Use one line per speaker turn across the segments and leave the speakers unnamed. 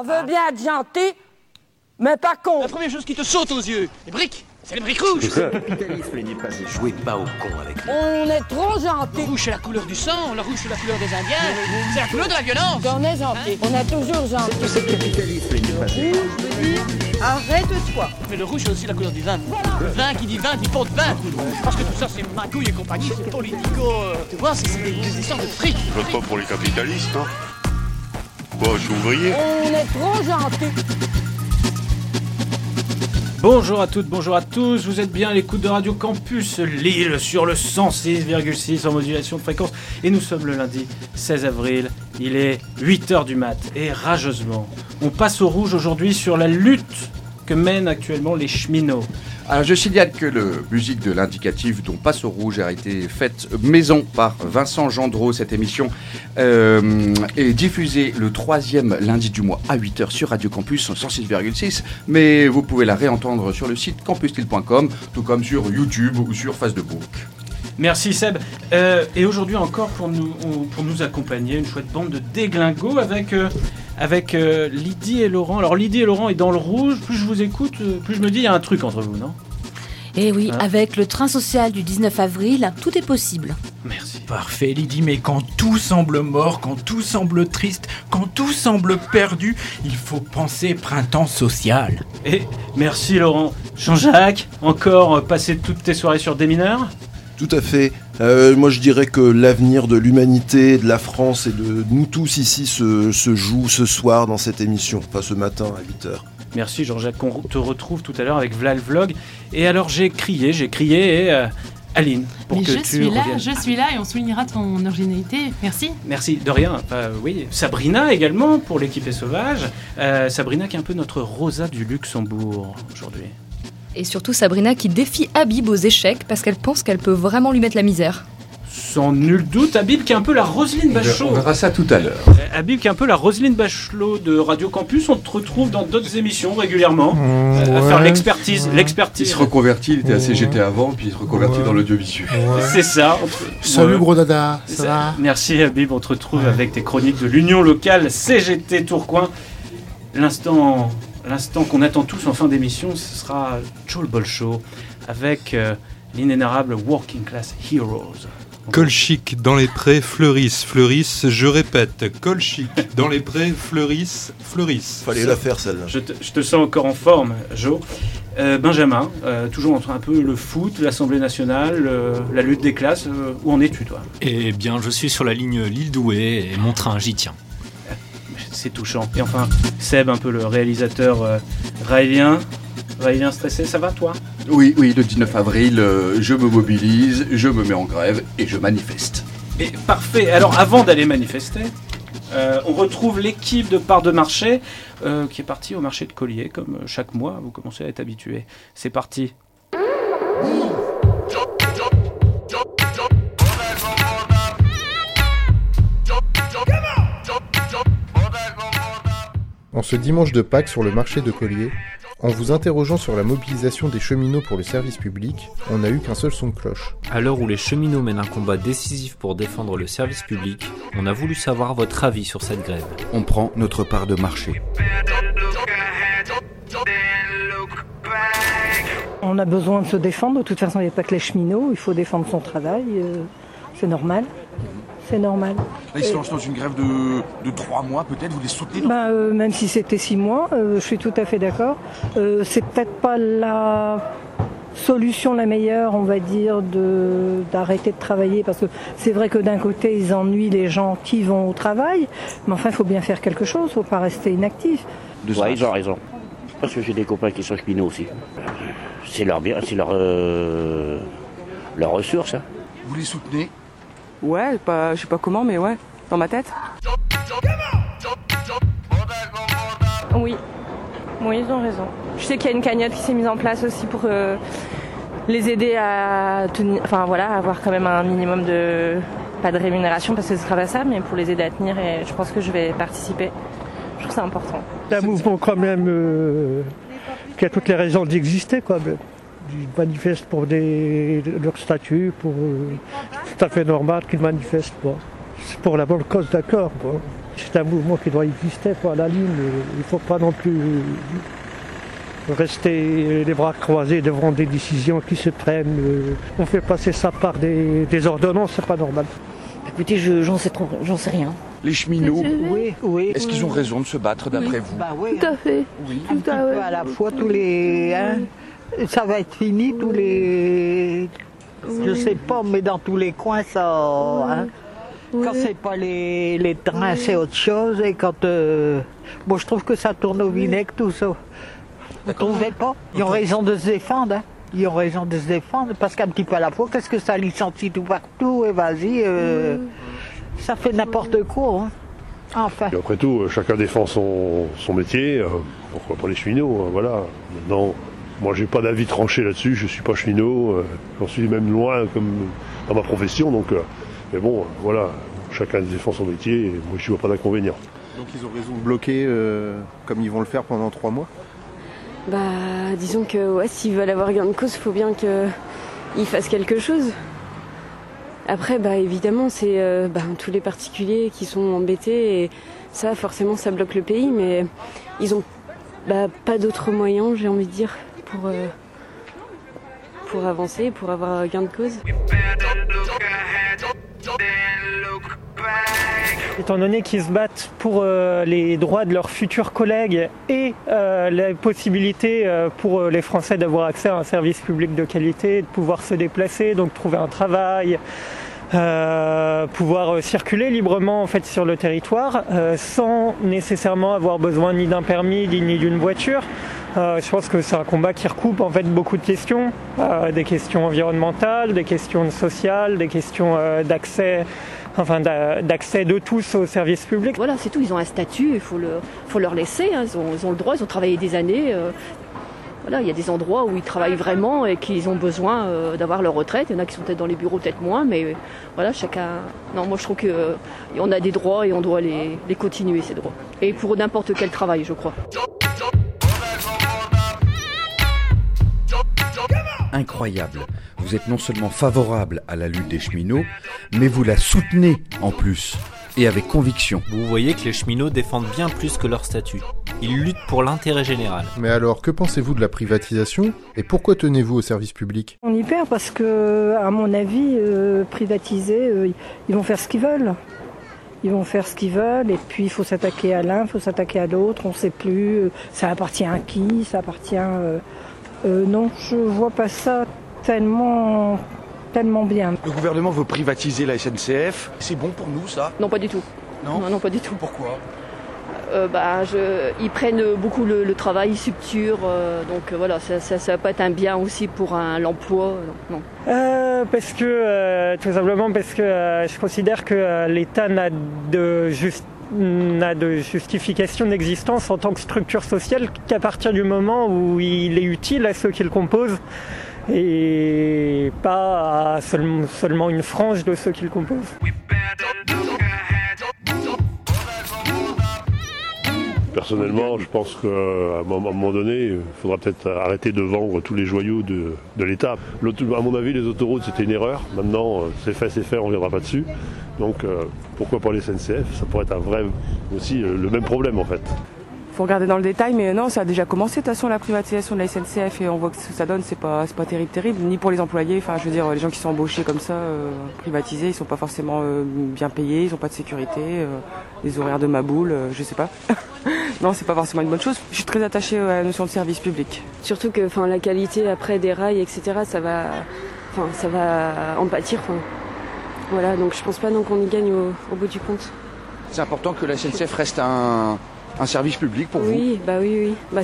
On veut bien être gentil, mais pas con.
La première chose qui te saute aux yeux, les briques, c'est les briques rouges.
Le capitalisme
Jouez pas au con avec nous.
On est trop
Le
gentil.
rouge c'est la couleur du sang, le rouge c'est la couleur des Indiens, c'est la couleur de la violence.
On est gentil. On est toujours gentil.
Ce capitalisme n'est pas
Arrête-toi.
Mais le rouge c'est aussi la couleur du vin. Le vin qui dit vin dit pot de vin. Parce que tout ça c'est magouille et compagnie, c'est politico. euh, Tu vois, c'est c'est des, des histoires de fric.
Je vote pas pour les capitalistes, hein. Bon, je suis ouvrier.
On est trop gentil.
Bonjour à toutes, bonjour à tous, vous êtes bien à l'écoute de Radio Campus Lille sur le 106,6 en modulation de fréquence et nous sommes le lundi 16 avril, il est 8h du mat et rageusement on passe au rouge aujourd'hui sur la lutte que mènent actuellement les cheminots.
Alors je signale que la musique de l'indicatif dont Passe au Rouge a été faite maison par Vincent Gendreau. Cette émission euh, est diffusée le troisième lundi du mois à 8h sur Radio Campus 106,6. Mais vous pouvez la réentendre sur le site campustil.com, tout comme sur YouTube ou sur Facebook.
Merci Seb. Euh, et aujourd'hui encore pour nous, pour nous accompagner, une chouette bande de déglingos avec, euh, avec euh, Lydie et Laurent. Alors Lydie et Laurent est dans le rouge, plus je vous écoute, euh, plus je me dis il y a un truc entre vous, non?
Et oui,
Hein?
avec le train social du 19 avril, tout est possible.
Merci.
Parfait, Lydie, mais quand tout semble mort, quand tout semble triste, quand tout semble perdu, il faut penser printemps social.
Et merci Laurent. Jean-Jacques, encore euh, passer toutes tes soirées sur des mineurs?
Tout à fait. Euh, moi, je dirais que l'avenir de l'humanité, de la France et de nous tous ici se, se joue ce soir dans cette émission, enfin ce matin à 8h.
Merci Jean-Jacques, on te retrouve tout à l'heure avec Vlal Vlog. Et alors j'ai crié, j'ai crié et euh, Aline, pour
Mais
que
je
tu
suis là,
reviennes.
je suis là et on soulignera ton originalité. Merci.
Merci, de rien. Euh, oui, Sabrina également pour l'équipe sauvage. Euh, Sabrina qui est un peu notre Rosa du Luxembourg aujourd'hui.
Et surtout Sabrina qui défie Habib aux échecs parce qu'elle pense qu'elle peut vraiment lui mettre la misère.
Sans nul doute, Habib qui est un peu la Roselyne Bachelot.
On verra ça tout à l'heure.
Euh, Habib qui est un peu la Roselyne Bachelot de Radio Campus. On te retrouve dans d'autres émissions régulièrement euh, à faire l'expertise.
Il
L'expertise.
se reconvertit, il était à CGT avant, puis il se reconvertit
Ouais.
dans l'audiovisuel.
C'est ça.
Salut
Ouais.
gros dada, ça va
Merci Habib, on te retrouve
Ouais.
avec tes chroniques de l'Union locale CGT Tourcoing. L'instant, l'instant qu'on attend tous en fin d'émission, ce sera Joel Bolshow avec euh, l'inénarrable Working Class Heroes.
Colchic dans les prés fleurissent, fleurissent, je répète, colchic dans les prés fleurissent, fleurissent.
Fallait la faire celle-là.
Je te, je te sens encore en forme, Jo. Euh, Benjamin, euh, toujours entre un peu le foot, l'Assemblée nationale, euh, la lutte des classes. euh, où en es-tu, toi?
Eh bien, je suis sur la ligne Lille-Douai et mon train, j'y tiens.
C'est touchant. Et enfin, Seb, un peu le réalisateur euh, raélien. Raélien stressé, ça va, toi?
Oui, oui, le 19 avril, euh, je me mobilise, je me mets en grève et je manifeste.
Et parfait. Alors, avant d'aller manifester, euh, on retrouve l'équipe de part de marché euh, qui est partie au marché de Collier, comme chaque mois. Vous commencez à être habitués. C'est parti.
En ce dimanche de Pâques sur le marché de Collier, en vous interrogeant sur la mobilisation des cheminots pour le service public, on n'a eu qu'un seul son de cloche.
À l'heure où les cheminots mènent un combat décisif pour défendre le service public, on a voulu savoir votre avis sur cette grève.
On prend notre part de marché.
On a besoin de se défendre. De toute façon, il n'y a pas que les cheminots. Il faut défendre son travail. euh, C'est normal. C'est normal.
Là, ils se lancent dans une grève de, de trois mois, peut-être, vous les soutenez
Ben, euh, même si c'était six mois, euh, je suis tout à fait d'accord. Euh, c'est peut-être pas la solution la meilleure, on va dire, de d'arrêter de travailler parce que c'est vrai que d'un côté ils ennuient les gens qui vont au travail, mais enfin il faut bien faire quelque chose, faut pas rester inactif.
Ouais, ils ont raison. Parce que j'ai des copains qui sont cheminots aussi. C'est leur bien, c'est leur, euh, leur ressource. hein.
Vous les soutenez
Ouais, pas, je sais pas comment, mais ouais, dans ma tête.
Oui, oui, ils ont raison. Je sais qu'il y a une cagnotte qui s'est mise en place aussi pour euh, les aider à tenir, enfin voilà, à avoir quand même un minimum de, pas de rémunération parce que ce sera pas ça, mais pour les aider à tenir et je pense que je vais participer. Je trouve ça important.
C'est un mouvement quand même euh, qui a toutes les raisons d'exister, quoi. mais Ils manifestent pour des, leur statut, pour, euh, c'est tout à fait normal qu'ils manifestent. Quoi. C'est pour la bonne cause, d'accord. quoi. C'est un mouvement qui doit exister pour la ligne. Il ne faut pas non plus rester les bras croisés devant des décisions qui se prennent. On fait passer ça par des, des ordonnances, c'est pas normal.
Écoutez, je- j'en sais, trop- j'en sais rien.
Les cheminots,
Oui, oui.
est-ce qu'ils ont raison de se battre d'après vous?
Bah oui,
Tout à fait.
un petit peu à la fois tous les. hein, ça va être fini tous les. Je sais pas, mais dans tous les coins ça. hein. Quand c'est pas les, les trains, c'est autre chose. Et quand. euh, Bon, je trouve que ça tourne au vinaigre tout ça. Vous trouvez pas? Ils ont raison de se défendre. hein. Ils ont raison de se défendre parce qu'un petit peu à la fois, qu'est-ce que ça licencie tout partout Et vas-y, euh, ça fait n'importe quoi. hein. Enfin.
Et après tout, euh, chacun défend son, son métier. euh, pourquoi pas les cheminots hein, Voilà. Maintenant, moi, j'ai pas d'avis tranché là-dessus. Je suis pas cheminot. euh, J'en suis même loin comme dans ma profession. Donc, euh, mais bon, euh, voilà. Chacun défend son métier. Et moi, je vois pas d'inconvénient.
Donc ils ont raison de bloquer euh, comme ils vont le faire pendant trois mois?
Bah, disons que ouais, s'ils veulent avoir gain de cause, faut bien qu'ils fassent quelque chose. Après, bah évidemment, c'est euh, bah, tous les particuliers qui sont embêtés et ça, forcément, ça bloque le pays, mais ils ont bah, pas d'autres moyens, j'ai envie de dire, pour euh, pour avancer, pour avoir gain de cause.
Étant donné qu'ils se battent pour euh, les droits de leurs futurs collègues et euh, la possibilité pour les Français d'avoir accès à un service public de qualité, de pouvoir se déplacer, donc trouver un travail, pouvoir circuler librement en fait sur le territoire sans nécessairement avoir besoin ni d'un permis ni d'une voiture. Euh, je pense que c'est un combat qui recoupe en fait beaucoup de questions, euh, des questions environnementales, des questions sociales, des questions euh, d'accès, enfin d'a- d'accès de tous aux services publics.
Voilà, c'est tout. Ils ont un statut, il faut, le, faut leur laisser. hein. Ils, ont, le droit, ils ont travaillé des années. voilà, il y a des endroits où ils travaillent vraiment et qu'ils ont besoin d'avoir leur retraite. Il y en a qui sont peut-être dans les bureaux, peut-être moins, mais voilà, chacun. Non, moi je trouve qu'on a des droits et on doit les, les continuer, ces droits. Et pour n'importe quel travail, je crois.
Incroyable. Vous êtes non seulement favorable à la lutte des cheminots, mais vous la soutenez en plus. Et avec conviction.
Vous voyez que les cheminots défendent bien plus que leur statut. Ils luttent pour l'intérêt général.
Mais alors, que pensez-vous de la privatisation et pourquoi tenez-vous au service public?
On y perd parce que, à mon avis, euh, privatiser, euh, ils vont faire ce qu'ils veulent. Ils vont faire ce qu'ils veulent et puis il faut s'attaquer à l'un, il faut s'attaquer à l'autre, on ne sait plus, euh, ça appartient à qui, ça appartient... euh, euh, non, je vois pas ça tellement, tellement bien.
Le gouvernement veut privatiser la SNCF. C'est bon pour nous, ça?
Non, pas du tout.
Non?
Non, pas du tout.
Pourquoi?
Euh, bah, je- ils prennent beaucoup le, le travail, ils subturent, euh, donc euh, voilà, ça, ça, ça va pas être un bien aussi pour un- l'emploi, non.
Euh, parce que, euh, tout simplement parce que euh, je considère que euh, l'État n'a de, juste- n'a de justification d'existence en tant que structure sociale qu'à partir du moment où il est utile à ceux qui le composent et pas à seul- seulement une frange de ceux qui le composent.
Personnellement, je pense qu'à un moment donné, il faudra peut-être arrêter de vendre tous les joyaux de, de l'État. À mon avis, les autoroutes, c'était une erreur. Maintenant, euh, c'est fait, c'est fait, on ne reviendra pas dessus. Donc, euh, pourquoi pas les SNCF Ça pourrait être un vrai, aussi euh, le même problème en fait.
Faut regarder dans le détail, mais non, ça a déjà commencé de toute façon la privatisation de la SNCF et on voit que ce que ça donne, c'est pas, c'est pas terrible, terrible, ni pour les employés. Enfin, je veux dire, les gens qui sont embauchés comme ça, euh, privatisés, ils sont pas forcément euh, bien payés, ils ont pas de sécurité, euh, des horaires de maboule, euh, je sais pas. non, c'est pas forcément une bonne chose. Je suis très attachée à la notion de service public.
Surtout que enfin, la qualité après des rails, etc., ça va, enfin, ça va en pâtir. enfin. Voilà, donc je pense pas non qu'on y gagne au, au bout du compte.
C'est important que la SNCF reste un, un service public pour vous
Oui, bah oui, oui. Bah.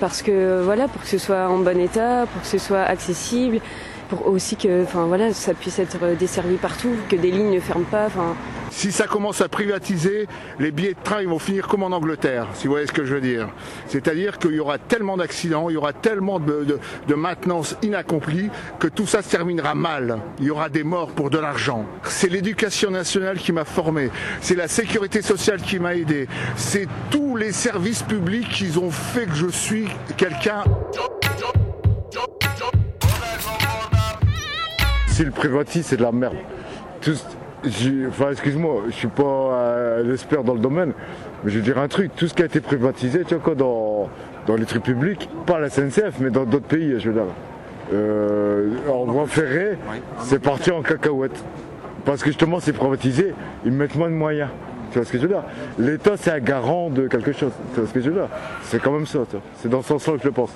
Parce que voilà, pour que ce soit en bon état, pour que ce soit accessible, pour aussi que enfin voilà, ça puisse être desservi partout, que des lignes ne ferment pas. Enfin,
Si ça commence à privatiser, les billets de train ils vont finir comme en Angleterre, si vous voyez ce que je veux dire. C'est-à-dire qu'il y aura tellement d'accidents, il y aura tellement de, de- de maintenance inaccomplie que tout ça se terminera mal. Il y aura des morts pour de l'argent. C'est l'éducation nationale qui m'a formé, c'est la sécurité sociale qui m'a aidé, c'est tous les services publics qui ont fait que je suis quelqu'un
S'ils privatisent, c'est de la merde. Tout-
enfin, excuse-moi, je suis pas euh, l'expert dans le domaine, mais je vais dire un truc, tout ce qui a été privatisé, tu vois quoi, dans, dans les trucs publics, pas la SNCF, mais dans d'autres pays, je veux dire. Euh, en voie ferrée, c'est parti en cacahuète. Parce que justement, c'est privatisé, ils mettent moins de moyens. Tu vois ce que je veux dire? L'État, c'est un garant de quelque chose. Tu vois ce que je veux dire? C'est quand même ça. C'est dans ce sens-là que je le pense.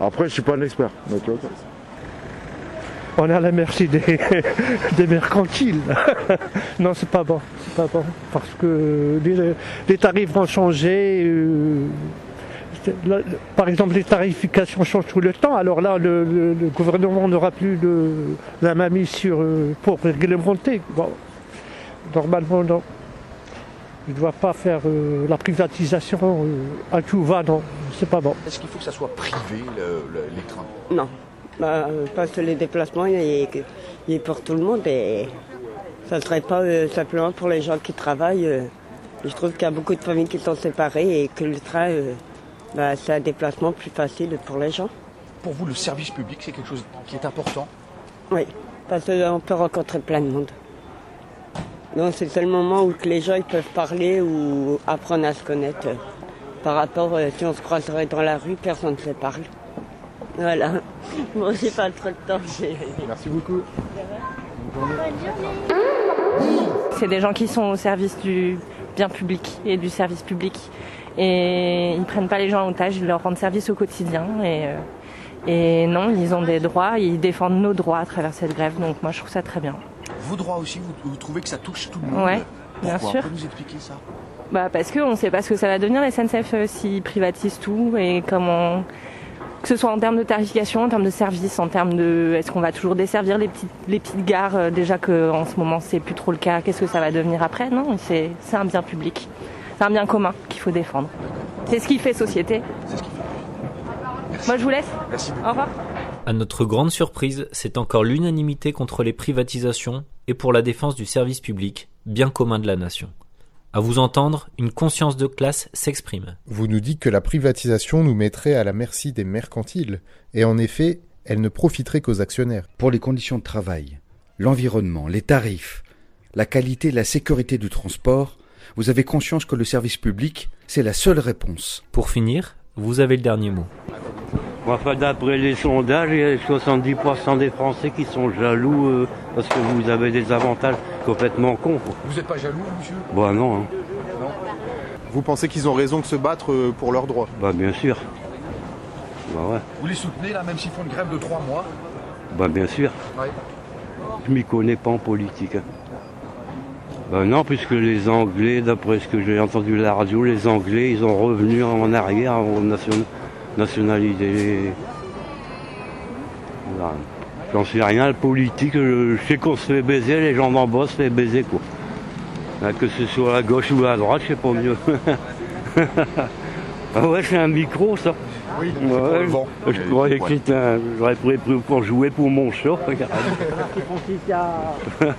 Après, je suis pas un expert. mais tu vois, quoi.
On est à la merci des, des mercantiles. non, c'est pas bon. C'est pas bon. Parce que les, les tarifs vont changer. euh, là, par exemple, les tarifications changent tout le temps. Alors là, le, le- le gouvernement n'aura plus de, la main mise sur, euh, pour réglementer. Bon, normalement, non. Il ne doit pas faire euh, la privatisation euh, à tout va, non. C'est pas bon.
Est-ce qu'il faut que ça soit privé, le- le- les trains
Non, Bah, euh, parce que les déplacements, il est, il est pour tout le monde et ça ne serait pas euh, simplement pour les gens qui travaillent. euh. je trouve qu'il y a beaucoup de familles qui sont séparées et que le train, euh, bah, c'est un déplacement plus facile pour les gens.
Pour vous, le service public, c'est quelque chose qui est important?
Oui, parce qu'on peut rencontrer plein de monde. Donc c'est le seul moment où que les gens ils peuvent parler ou apprendre à se connaître. Par rapport, si on se croiserait dans la rue, personne ne se parle. Voilà. Bon, j'ai pas trop de temps.
Merci beaucoup.
C'est des gens qui sont au service du bien public et du service public. Et ils prennent pas les gens en otage, ils leur rendent service au quotidien. Et, euh, et non, ils ont des droits, ils défendent nos droits à travers cette grève. Donc moi, je trouve ça très bien.
Vos droits aussi, vous, vous trouvez que ça touche tout le monde
Ouais, bien
Pourquoi
sûr.
Vous pouvez nous expliquer ça?
Bah parce qu'on ne sait pas ce que ça va devenir la SNCF euh, s'ils privatisent tout et comment que ce soit en termes de tarification, en termes de service, en termes de est-ce qu'on va toujours desservir les petites les petites gares euh, déjà que en ce moment c'est plus trop le cas. Qu'est-ce que ça va devenir après? Non, c'est c'est un bien public, c'est un bien commun qu'il faut défendre. C'est ce qui fait société. Moi je vous laisse.
Merci
Au revoir.
À notre grande surprise, c'est encore l'unanimité contre les privatisations et pour la défense du service public, bien commun de la nation. À vous entendre, une conscience de classe s'exprime.
Vous nous dites que la privatisation nous mettrait à la merci des mercantiles. Et en effet, elle ne profiterait qu'aux actionnaires.
Pour les conditions de travail, l'environnement, les tarifs, la qualité et la sécurité du transport, vous avez conscience que le service public, c'est la seule réponse.
Pour finir, vous avez le dernier mot.
Enfin, d'après les sondages, il y a 70% des Français qui sont jaloux euh, parce que vous avez des avantages complètement cons. quoi.
Vous n'êtes pas jaloux, monsieur?
Bah non, hein.
Vous pensez qu'ils ont raison de se battre euh, pour leurs droits?
Bah bien sûr. Bah ouais,
Vous les soutenez, là, même s'ils font une grève de trois mois?
Bah bien sûr.
Ouais.
Je m'y connais pas en politique. hein. Bah non, puisque les Anglais, d'après ce que j'ai entendu à la radio, les Anglais, ils ont revenu en arrière en nation- nationalité. Voilà. J'en sais rien, le politique, je, je sais qu'on se fait baiser, les gens d'en bas se fait baiser quoi. Hein, Que ce soit à gauche ou à droite, je sais pas mieux. ah ouais, c'est un micro ça.
Oui, c'est
Ouais,
pour le vent.
Je croyais que c'était un. J'aurais pris pour- pour jouer pour mon chat. regarde.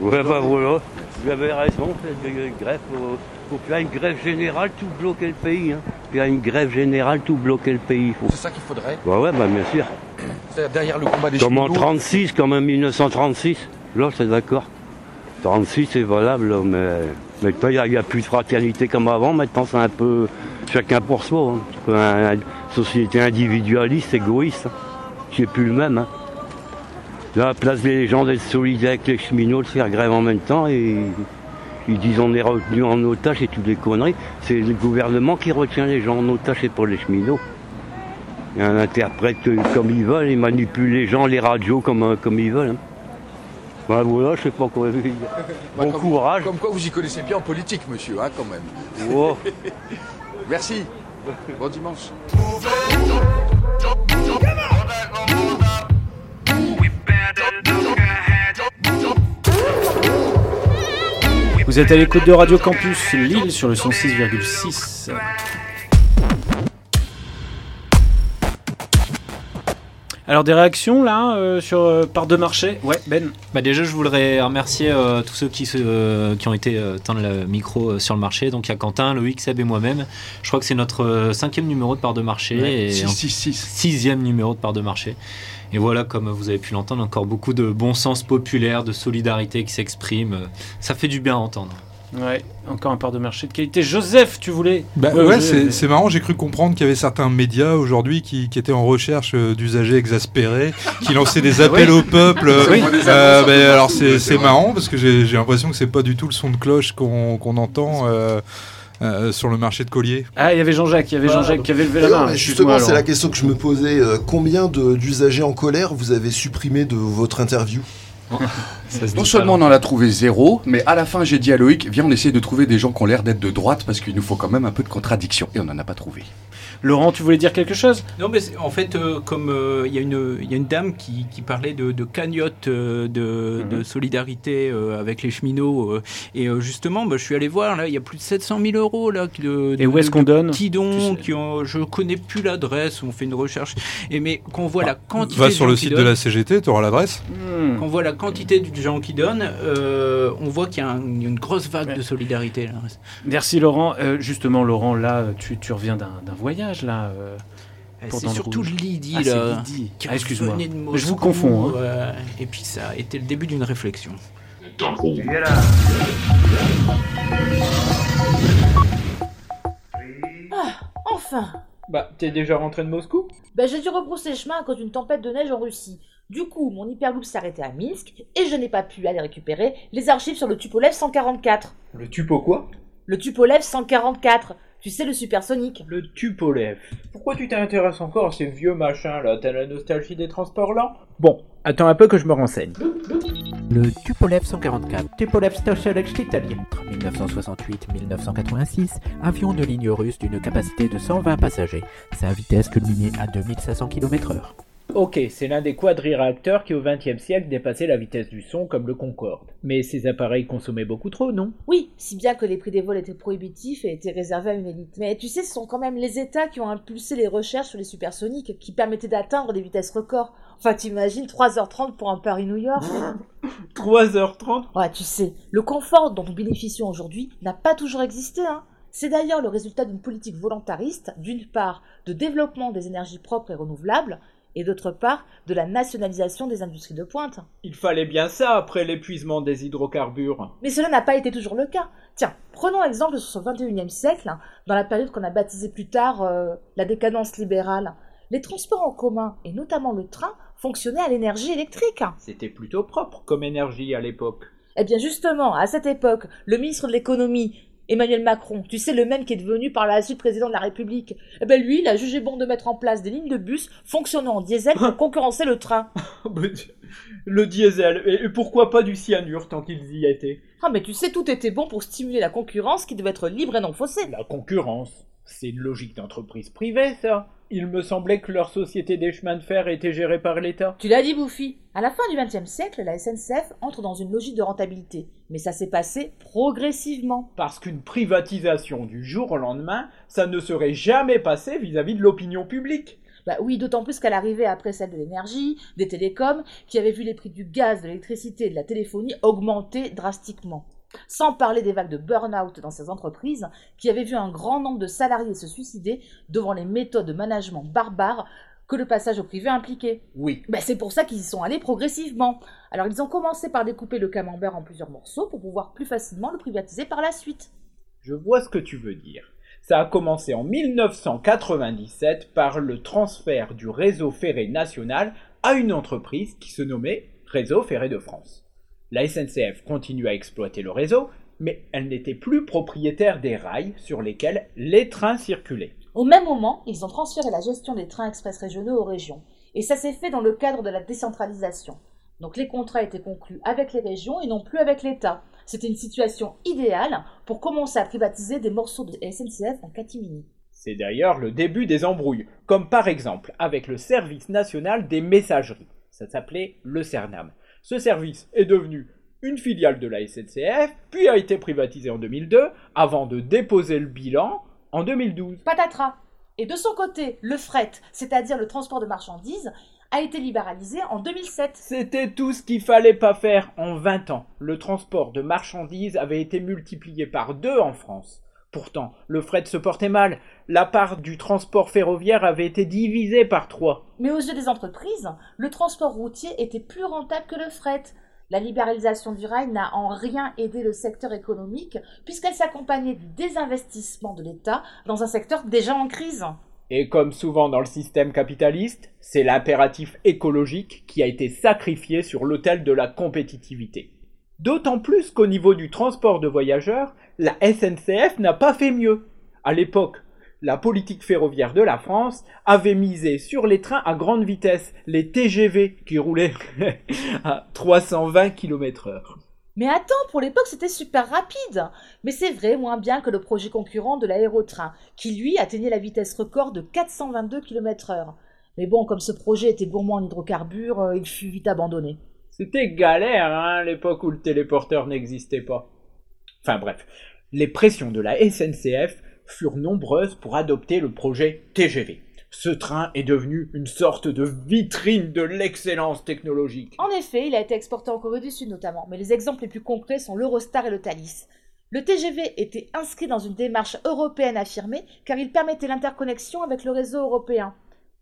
Ouais, bah voilà. Vous avez raison, c'est une grève. Faut, faut faire une grève générale, tout bloquer le pays. Hein. Faire une grève générale, tout bloquer le pays. Faut...
C'est ça qu'il faudrait.
Bah ouais, bah bien sûr.
C'est derrière le combat des
Comme en
cheminots.
36, comme en 1936. Là, c'est d'accord. 36, c'est valable, mais maintenant, il n'y a, plus de fraternité comme avant. Maintenant, c'est un peu chacun pour soi. hein. Un une société individualiste, égoïste. hein. C'est plus le même. Hein. Là, à la place des gens d'être solidaires avec les cheminots, de faire grève en même temps, et ils disent on est retenu en otage et toutes les conneries. C'est le gouvernement qui retient les gens en otage et pas les cheminots. Il interprète comme ils veulent, ils manipulent les gens, les radios comme, euh, comme ils veulent. hein. Ben voilà, je sais pas quoi.
Bah,
Bon
comme-
courage.
Comme quoi vous y connaissez bien en politique, monsieur, hein, quand même.
Oh.
Merci. Bon dimanche.
Vous êtes à l'écoute de Radio Campus Lille sur le 106,6. Alors des réactions là euh, sur euh, part de marché? Ouais, Ben.
Bah déjà, je voudrais remercier euh, tous ceux qui, se, qui ont été tendre le micro sur le marché. Donc il y a Quentin, Loïc, Seb et moi-même. Je crois que c'est notre cinquième numéro de part de marché.
Ouais,
et
six,
en-
six, six.
Sixième numéro de part de marché. Et voilà, comme vous avez pu l'entendre, encore beaucoup de bon sens populaire, de solidarité qui s'exprime. Ça fait du bien à entendre.
Ouais, encore un part de marché de qualité. Joseph, tu voulais
Bah
Ouais,
c'est marrant, j'ai cru comprendre qu'il y avait certains médias aujourd'hui qui, qui étaient en recherche euh, d'usagers exaspérés, qui lançaient des appels
Oui.
au peuple.
Oui.
Euh, bah, alors c'est marrant parce que j'ai l'impression que c'est pas du tout le son de cloche qu'on qu'on entend euh, euh, sur le marché de collier.
Ah, il y avait Jean-Jacques, il y avait Jean-Jacques qui avait levé la main.
justement, c'est la question que je me posais. Euh, combien de- d'usagers en colère vous avez supprimé de votre interview?
Non seulement on en a trouvé zéro, mais à la fin j'ai dit à Loïc, viens on essaie de trouver des gens qui ont l'air d'être de droite parce qu'il nous faut quand même un peu de contradiction. Et on n'en a pas trouvé.
Laurent, tu voulais dire quelque chose?
Non, mais en fait, euh, comme euh, il y, a une- il y a une dame qui, qui parlait de, de cagnotte euh, de, de solidarité euh, avec les cheminots, euh, et euh, justement, bah, je suis allé voir, là, il y a plus de 700 000 euros là, de,
Et où est-ce qu'on donne?
petits dons qui ont, je connais plus l'adresse, on fait une recherche, et mais qu'on voit la quantité
Va sur le
qui
site de la CGT, tu auras l'adresse.
Quand on voit la quantité de gens qui donnent, euh, on voit qu'il y a un- une grosse vague de solidarité. Là.
Merci Laurent. Euh, justement, Laurent, là, tu, tu reviens d'un d'un voyage là. euh, pour
C'est surtout. Lydie,
Ah, c'est
là,
Lydie.
qui
Ah, excuse-moi. Je vous confonds. hein.
euh, et puis ça a été le début d'une réflexion.
Ah, enfin
Bah, t'es déjà rentré de Moscou?
Ben, j'ai dû rebrousser chemin à cause d'une tempête de neige en Russie. Du coup, mon hyperloop s'est arrêté à Minsk et je n'ai pas pu aller récupérer les archives sur le Tupolev 144.
Le Tupo quoi?
Le Tupolev 144, tu sais, le supersonique.
Le Tupolev. Pourquoi tu t'intéresses encore à ces vieux machins là? T'as la nostalgie des transports lents? Bon, attends un peu que je me renseigne.
Le Tupolev 144, Tupolev Stochevich Italien. Entre 1968 et 1986, avion de ligne russe d'une capacité de 120 passagers. Sa vitesse culminait à 2500 km/h.
Ok, c'est l'un des quadriréacteurs qui au XXe siècle dépassait la vitesse du son comme le Concorde. Mais ces appareils consommaient beaucoup trop, non?
Oui, si bien que les prix des vols étaient prohibitifs et étaient réservés à une élite. Mais tu sais, ce sont quand même les États qui ont impulsé les recherches sur les supersoniques qui permettaient d'atteindre des vitesses records. Enfin, t'imagines 3h30 pour un Paris-New York?
3h30
Ouais, tu sais, le confort dont nous bénéficions aujourd'hui n'a pas toujours existé, hein. C'est d'ailleurs le résultat d'une politique volontariste, d'une part, de développement des énergies propres et renouvelables, et d'autre part, de la nationalisation des industries de pointe.
Il fallait bien ça après l'épuisement des hydrocarbures.
Mais cela n'a pas été toujours le cas. Tiens, prenons exemple sur ce 21e siècle, hein, dans la période qu'on a baptisée plus tard euh, la décadence libérale. Les transports en commun, et notamment le train, fonctionnaient à l'énergie électrique.
C'était plutôt propre comme énergie à l'époque.
Eh bien justement, à cette époque, le ministre de l'économie, Emmanuel Macron, tu sais le même qui est devenu par la suite président de la République, eh ben lui, il a jugé bon de mettre en place des lignes de bus fonctionnant en diesel pour concurrencer le train.
Le diesel, et pourquoi pas du cyanure tant qu'ils y étaient
Ah mais tu sais, tout était bon pour stimuler la concurrence qui devait être libre et non faussée.
La concurrence C'est une logique d'entreprise privée, ça Il me semblait que leur société des chemins de fer était gérée par l'État.
Tu l'as dit, Bouffi. À la fin du XXe siècle, la SNCF entre dans une logique de rentabilité. Mais ça s'est passé progressivement.
Parce qu'une privatisation du jour au lendemain, ça ne serait jamais passé vis-à-vis de l'opinion publique.
Bah oui, d'autant plus qu'elle arrivait après celle de l'énergie, des télécoms, qui avaient vu les prix du gaz, de l'électricité et de la téléphonie augmenter drastiquement. Sans parler des vagues de burn-out dans ces entreprises, qui avaient vu un grand nombre de salariés se suicider devant les méthodes de management barbares que le passage au privé impliquait.
Oui.
Bah c'est pour ça qu'ils y sont allés progressivement. Alors ils ont commencé par découper le camembert en plusieurs morceaux pour pouvoir plus facilement le privatiser par la suite.
Je vois ce que tu veux dire. Ça a commencé en 1997 par le transfert du réseau ferré national à une entreprise qui se nommait Réseau Ferré de France. La SNCF continue à exploiter le réseau, mais elle n'était plus propriétaire des rails sur lesquels les trains circulaient.
Au même moment, ils ont transféré la gestion des trains express régionaux aux régions. Et ça s'est fait dans le cadre de la décentralisation. Donc les contrats étaient conclus avec les régions et non plus avec l'État. C'était une situation idéale pour commencer à privatiser des morceaux de SNCF en catimini.
C'est d'ailleurs le début des embrouilles, comme par exemple avec le service national des messageries. Ça s'appelait le CERNAM. Ce service est devenu une filiale de la SNCF, puis a été privatisé en 2002, avant de déposer le bilan en 2012.
Patatras. Et de son côté, le fret, c'est-à-dire le transport de marchandises, a été libéralisé en 2007.
C'était tout ce qu'il fallait pas faire en 20 ans. Le transport de marchandises avait été multiplié par deux en France. Pourtant, le fret se portait mal. La part du transport ferroviaire avait été divisée par trois.
Mais aux yeux des entreprises, le transport routier était plus rentable que le fret. La libéralisation du rail n'a en rien aidé le secteur économique puisqu'elle s'accompagnait du désinvestissement de l'État dans un secteur déjà en crise.
Et comme souvent dans le système capitaliste, c'est l'impératif écologique qui a été sacrifié sur l'autel de la compétitivité. D'autant plus qu'au niveau du transport de voyageurs, la SNCF n'a pas fait mieux. À l'époque, la politique ferroviaire de la France avait misé sur les trains à grande vitesse, les TGV qui roulaient à 320 km/h.
Mais attends, pour l'époque c'était super rapide. Mais c'est vrai, moins bien que le projet concurrent de l'aérotrain, qui lui atteignait la vitesse record de 422 km/h. Mais bon, comme ce projet était gourmand en hydrocarbures, euh, il fut vite abandonné.
C'était galère, hein, l'époque où le téléporteur n'existait pas. Enfin bref, les pressions de la SNCF furent nombreuses pour adopter le projet TGV. Ce train est devenu une sorte de vitrine de l'excellence technologique.
En effet, il a été exporté en Corée du Sud notamment, mais les exemples les plus concrets sont l'Eurostar et le Thalys. Le TGV était inscrit dans une démarche européenne affirmée car il permettait l'interconnexion avec le réseau européen.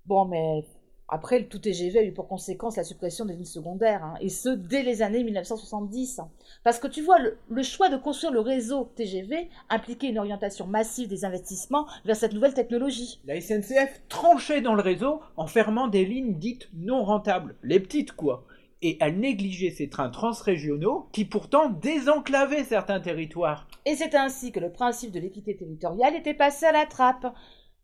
Bon, mais après, le tout TGV a eu pour conséquence la suppression des lignes secondaires, hein, et ce, dès les années 1970. Parce que tu vois, le, le, choix de construire le réseau TGV impliquait une orientation massive des investissements vers cette nouvelle technologie.
La SNCF tranchait dans le réseau en fermant des lignes dites non rentables, les petites quoi. Et elle négligeait ces trains transrégionaux qui pourtant désenclavaient certains territoires.
Et c'est ainsi que le principe de l'équité territoriale était passé à la trappe.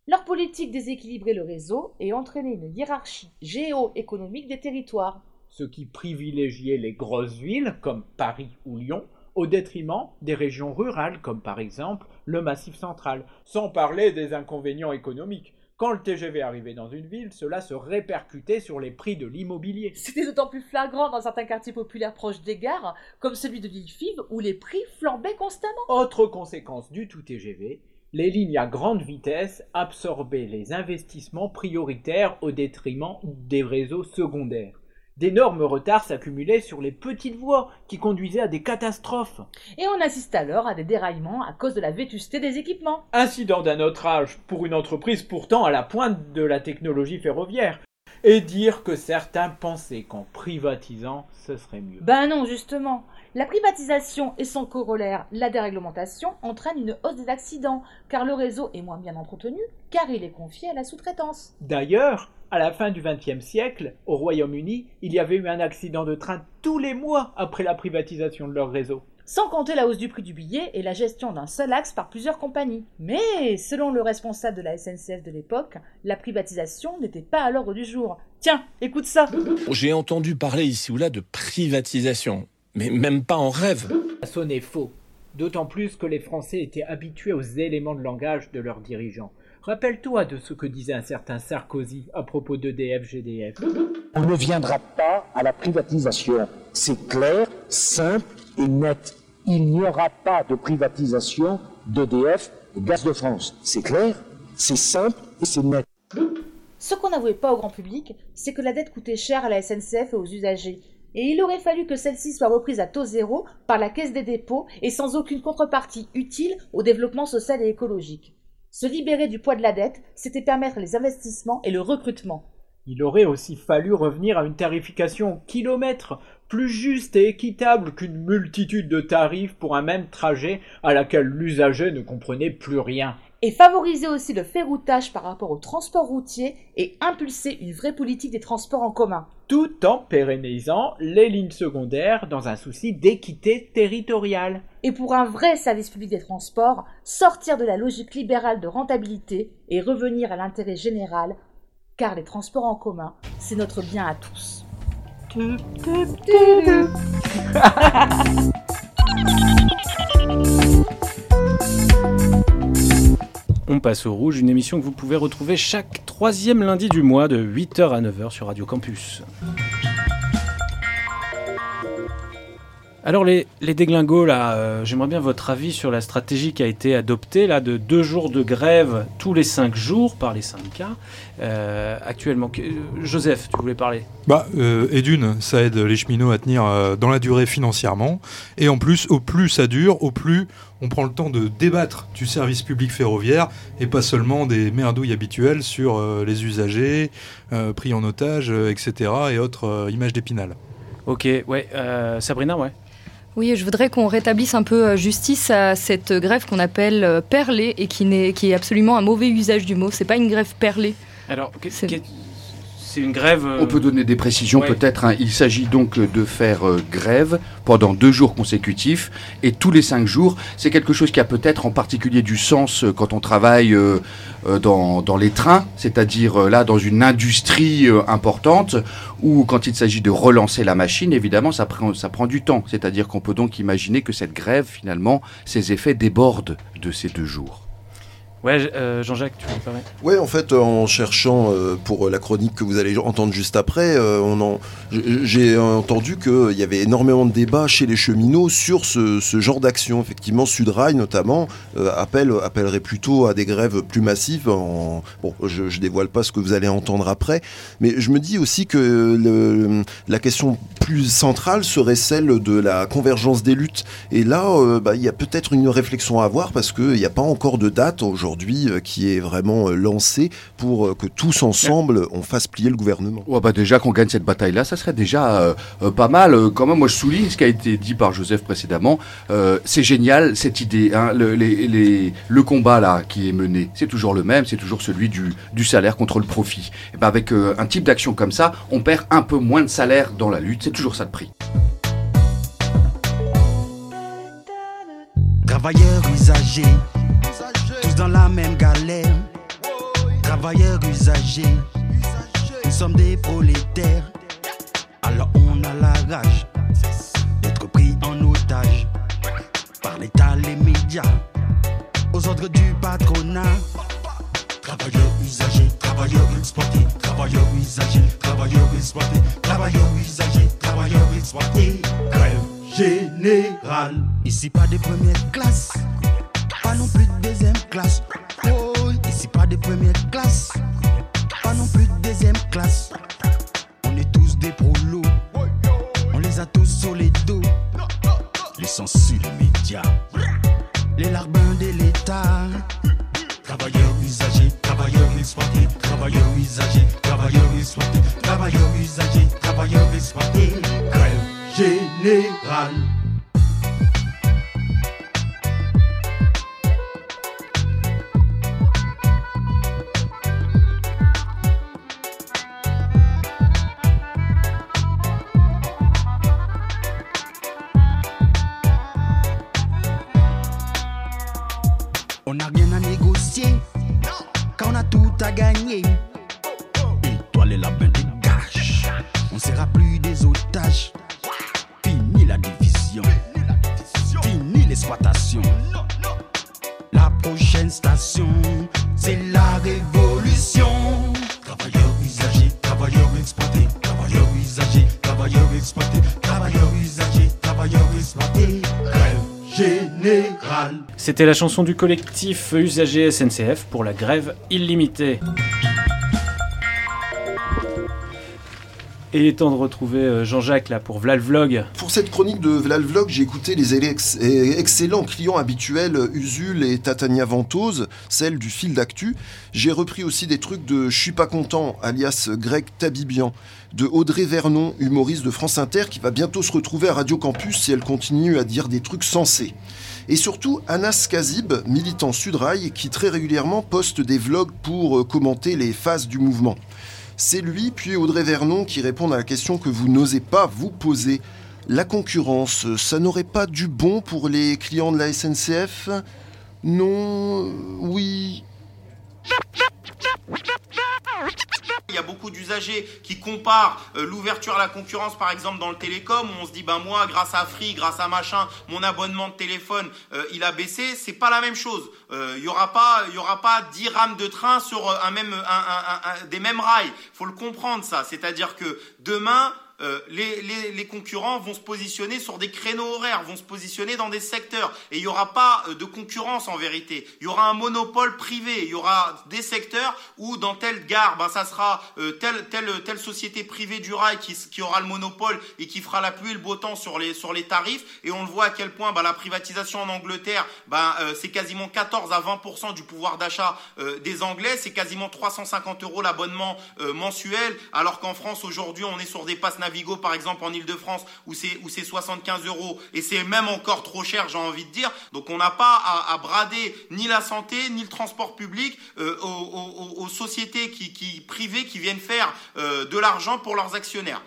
Leur politique déséquilibrait le réseau et entraînait une hiérarchie géo-économique des territoires.
Ce qui privilégiait les grosses villes comme Paris ou Lyon au détriment des régions rurales comme par exemple le Massif central, sans parler des inconvénients économiques. Quand le TGV arrivait dans une ville, cela se répercutait sur les prix de l'immobilier.
C'était d'autant plus flagrant dans certains quartiers populaires proches des gares, comme celui de l'île Five, où les prix flambaient constamment.
Autre conséquence du tout TGV, les lignes à grande vitesse absorbaient les investissements prioritaires au détriment des réseaux secondaires. D'énormes retards s'accumulaient sur les petites voies qui conduisaient à des catastrophes.
Et on assiste alors à des déraillements à cause de la vétusté des équipements.
Incident d'un autre âge pour une entreprise pourtant à la pointe de la technologie ferroviaire. Et dire que certains pensaient qu'en privatisant, ce serait mieux.
Ben non, justement. La privatisation et son corollaire, la déréglementation, entraînent une hausse des accidents, car le réseau est moins bien entretenu, car il est confié à la sous-traitance.
D'ailleurs, à la fin du XXe siècle, au Royaume-Uni, il y avait eu un accident de train tous les mois après la privatisation de leur réseau.
Sans compter la hausse du prix du billet et la gestion d'un seul axe par plusieurs compagnies. Mais, selon le responsable de la SNCF de l'époque, la privatisation n'était pas à l'ordre du jour. Tiens, écoute ça
J'ai entendu parler ici ou là de privatisation mais même pas en rêve.
Ça sonnait faux, d'autant plus que les Français étaient habitués aux éléments de langage de leurs dirigeants. Rappelle-toi de ce que disait un certain Sarkozy à propos d'EDF GDF.
On ne viendra pas à la privatisation. C'est clair, simple et net. Il n'y aura pas de privatisation d'EDF Gaz de France. C'est clair, c'est simple et c'est net.
Ce qu'on n'avouait pas au grand public, c'est que la dette coûtait cher à la SNCF et aux usagers et il aurait fallu que celle-ci soit reprise à taux zéro par la Caisse des dépôts et sans aucune contrepartie utile au développement social et écologique. Se libérer du poids de la dette, c'était permettre les investissements et le recrutement.
Il aurait aussi fallu revenir à une tarification kilomètre, plus juste et équitable qu'une multitude de tarifs pour un même trajet à laquelle l'usager ne comprenait plus rien
et favoriser aussi le ferroutage par rapport au transport routier et impulser une vraie politique des transports en commun.
Tout en pérennisant les lignes secondaires dans un souci d'équité territoriale.
Et pour un vrai service public des transports, sortir de la logique libérale de rentabilité et revenir à l'intérêt général, car les transports en commun, c'est notre bien à tous.
On passe au rouge, une émission que vous pouvez retrouver chaque troisième lundi du mois de 8h à 9h sur Radio Campus. Alors les, les déglingos, là, euh, j'aimerais bien votre avis sur la stratégie qui a été adoptée là de deux jours de grève tous les cinq jours par les syndicats. Euh, actuellement, Que- Joseph, tu voulais parler?
Bah, euh, et d'une, ça aide les cheminots à tenir euh, dans la durée financièrement. Et en plus, au plus ça dure, au plus on prend le temps de débattre du service public ferroviaire et pas seulement des merdouilles habituelles sur euh, les usagers, euh, pris en otage, euh, etc. et autres euh, images d'épinal.
Ok, ouais, euh, Sabrina, ouais.
Oui, je voudrais qu'on rétablisse un peu euh, justice à cette grève qu'on appelle euh, perlée et qui, n'est, qui est absolument un mauvais usage du mot. C'est pas une grève perlée.
Alors, c'est une grève. euh,
On peut donner des précisions
ouais.
peut-être. hein. Il s'agit donc de faire euh, grève pendant deux jours consécutifs et tous les cinq jours. C'est quelque chose qui a peut-être en particulier du sens euh, quand on travaille dans, dans les trains, c'est-à-dire là dans une industrie importante ou quand il s'agit de relancer la machine, évidemment ça prend, ça prend du temps. C'est-à-dire qu'on peut donc imaginer que cette grève finalement, ses effets débordent de ces deux jours.
Ouais, euh, Jean-Jacques, tu voulais parler?
Ouais, en fait, en cherchant euh, pour la chronique que vous allez entendre juste après, euh, j'ai entendu qu'il y avait énormément de débats chez les cheminots sur ce, genre d'action. Effectivement, Sudrail notamment euh, appelle, appellerait plutôt à des grèves plus massives. Bon, je, je dévoile pas ce que vous allez entendre après, mais je me dis aussi que la question plus centrale serait celle de la convergence des luttes. Et là, euh, bah, il y a peut-être une réflexion à avoir parce qu'il n'y a pas encore de date aujourd'hui euh, qui est vraiment euh, lancée pour euh, que tous ensemble on fasse plier le gouvernement.
Ouais, bah déjà qu'on gagne cette bataille-là, ça serait déjà pas mal. Quand même, moi je souligne ce qui a été dit par Joseph précédemment. Euh, c'est génial cette idée. Hein, le, les- les- le combat là qui est mené, c'est toujours le même, c'est toujours celui du, du salaire contre le profit. Et ben avec euh, un type d'action comme ça, on perd un peu moins de salaire dans la lutte. C'est toujours ça de prix.
Travailleurs usagers, dans la même galère. Travailleurs usagers, nous sommes des prolétaires. Alors on a la rage d'être pris en otage par l'État, les médias, aux ordres du patronat. Travailleurs usagers, travailleurs exploités, travailleurs usagers, travailleurs exploités, travailleurs usagers, travailleurs exploités. Grève générale. Ici pas de première classe, pas non plus de deuxième classe. Oh, ici pas de première classe, pas non plus de deuxième classe. On est tous des prolos, on les a tous sur les dos. Les censures médias, les larbins de l'État. Travailleurs usagers, travailleurs exploités, travailleurs usagers, travailleurs exploités, travailleurs usagers, travailleurs exploités. Grève générale. On n'a rien à négocier, car on a tout à gagner. Et toi les lapins dégage, on sera plus des otages. Fini la division, fini l'exploitation. La prochaine station, c'est la révolution. Travailleurs usagers, travailleurs exploités, travailleurs usagers, travailleurs exploités, travailleurs usagers, travailleurs exploités.
C'était la chanson du collectif usager SNCF pour la grève illimitée. Et il est temps de retrouver euh, Jean-Jacques là pour Vla le Vlog.
Pour cette chronique de Vlalvlog, j'ai écouté les excellents clients habituels Usul et Tatania Ventose, celle du fil d'actu. J'ai repris aussi des trucs de Je suis pas content, alias Greg Tabibian, de Audrey Vernon, humoriste de France Inter, qui va bientôt se retrouver à Radio Campus si elle continue à dire des trucs sensés. Et surtout Anas Kazib, militant Sudrail, qui très régulièrement poste des vlogs pour euh, commenter les phases du mouvement. C'est lui, puis Audrey Vernon, qui répondent à la question que vous n'osez pas vous poser. La concurrence, ça n'aurait pas du bon pour les clients de la SNCF Non, euh, oui.
Il y a beaucoup d'usagers qui comparent euh, l'ouverture à la concurrence, par exemple, dans le télécom, où on se dit, ben moi, grâce à Free, grâce à machin, mon abonnement de téléphone, euh, il a baissé. C'est pas la même chose. Euh, Il y aura pas, il y aura pas 10 rames de train sur euh, un même, des mêmes rails. Faut le comprendre ça. C'est-à-dire que demain, euh, les, les, les concurrents vont se positionner sur des créneaux horaires, vont se positionner dans des secteurs. Et il n'y aura pas euh, de concurrence en vérité. Il y aura un monopole privé. Il y aura des secteurs où dans telle gare, ben, ça sera euh, telle, telle, telle société privée du rail qui, qui aura le monopole et qui fera la pluie et le beau temps sur les, sur les tarifs. Et on le voit à quel point ben, la privatisation en Angleterre, ben, euh, c'est quasiment 14 à 20% du pouvoir d'achat euh, des Anglais. C'est quasiment 350 euros l'abonnement euh, mensuel. Alors qu'en France, aujourd'hui, on est sur des passes Navigo, par exemple, en Ile-de-France, où c'est, où c'est 75 euros. Et c'est même encore trop cher, j'ai envie de dire. Donc on n'a pas à, à brader ni la santé, ni le transport public euh, aux, aux- aux sociétés qui, qui, privées qui viennent faire euh, de l'argent pour leurs actionnaires.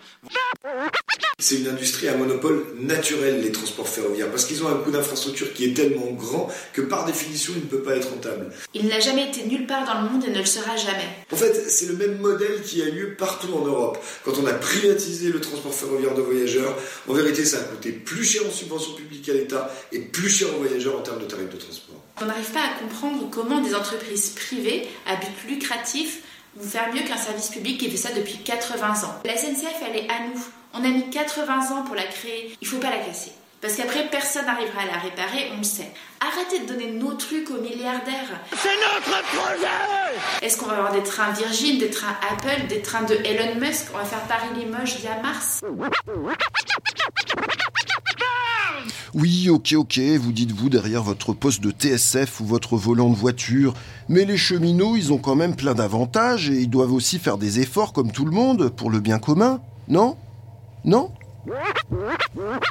C'est une industrie à monopole naturel, les transports ferroviaires, parce qu'ils ont un coût d'infrastructure qui est tellement grand que par définition, il ne peut pas être rentable.
Il n'a jamais été nulle part dans le monde et ne le sera jamais.
En fait, c'est le même modèle qui a lieu partout en Europe. Quand on a privatisé le transport ferroviaire de voyageurs, en vérité, ça a coûté plus cher en subventions publiques à l'État et plus cher aux voyageurs en termes de tarifs de transport.
On n'arrive pas à comprendre comment des entreprises privées à but lucratif vont faire mieux qu'un service public qui fait ça depuis 80 ans. La SNCF, elle est à nous. On a mis 80 ans pour la créer. Il faut pas la casser. Parce qu'après, personne n'arrivera à la réparer, on le sait. Arrêtez de donner nos trucs aux milliardaires. C'est notre projet Est-ce qu'on va avoir des trains Virgin, des trains Apple, des trains de Elon Musk? On va faire Paris-Limoges via Mars
Oui, ok, ok, vous dites-vous derrière votre poste de TSF ou votre volant de voiture. Mais les cheminots, ils ont quand même plein d'avantages et ils doivent aussi faire des efforts comme tout le monde pour le bien commun, non? Non? よかったよかっ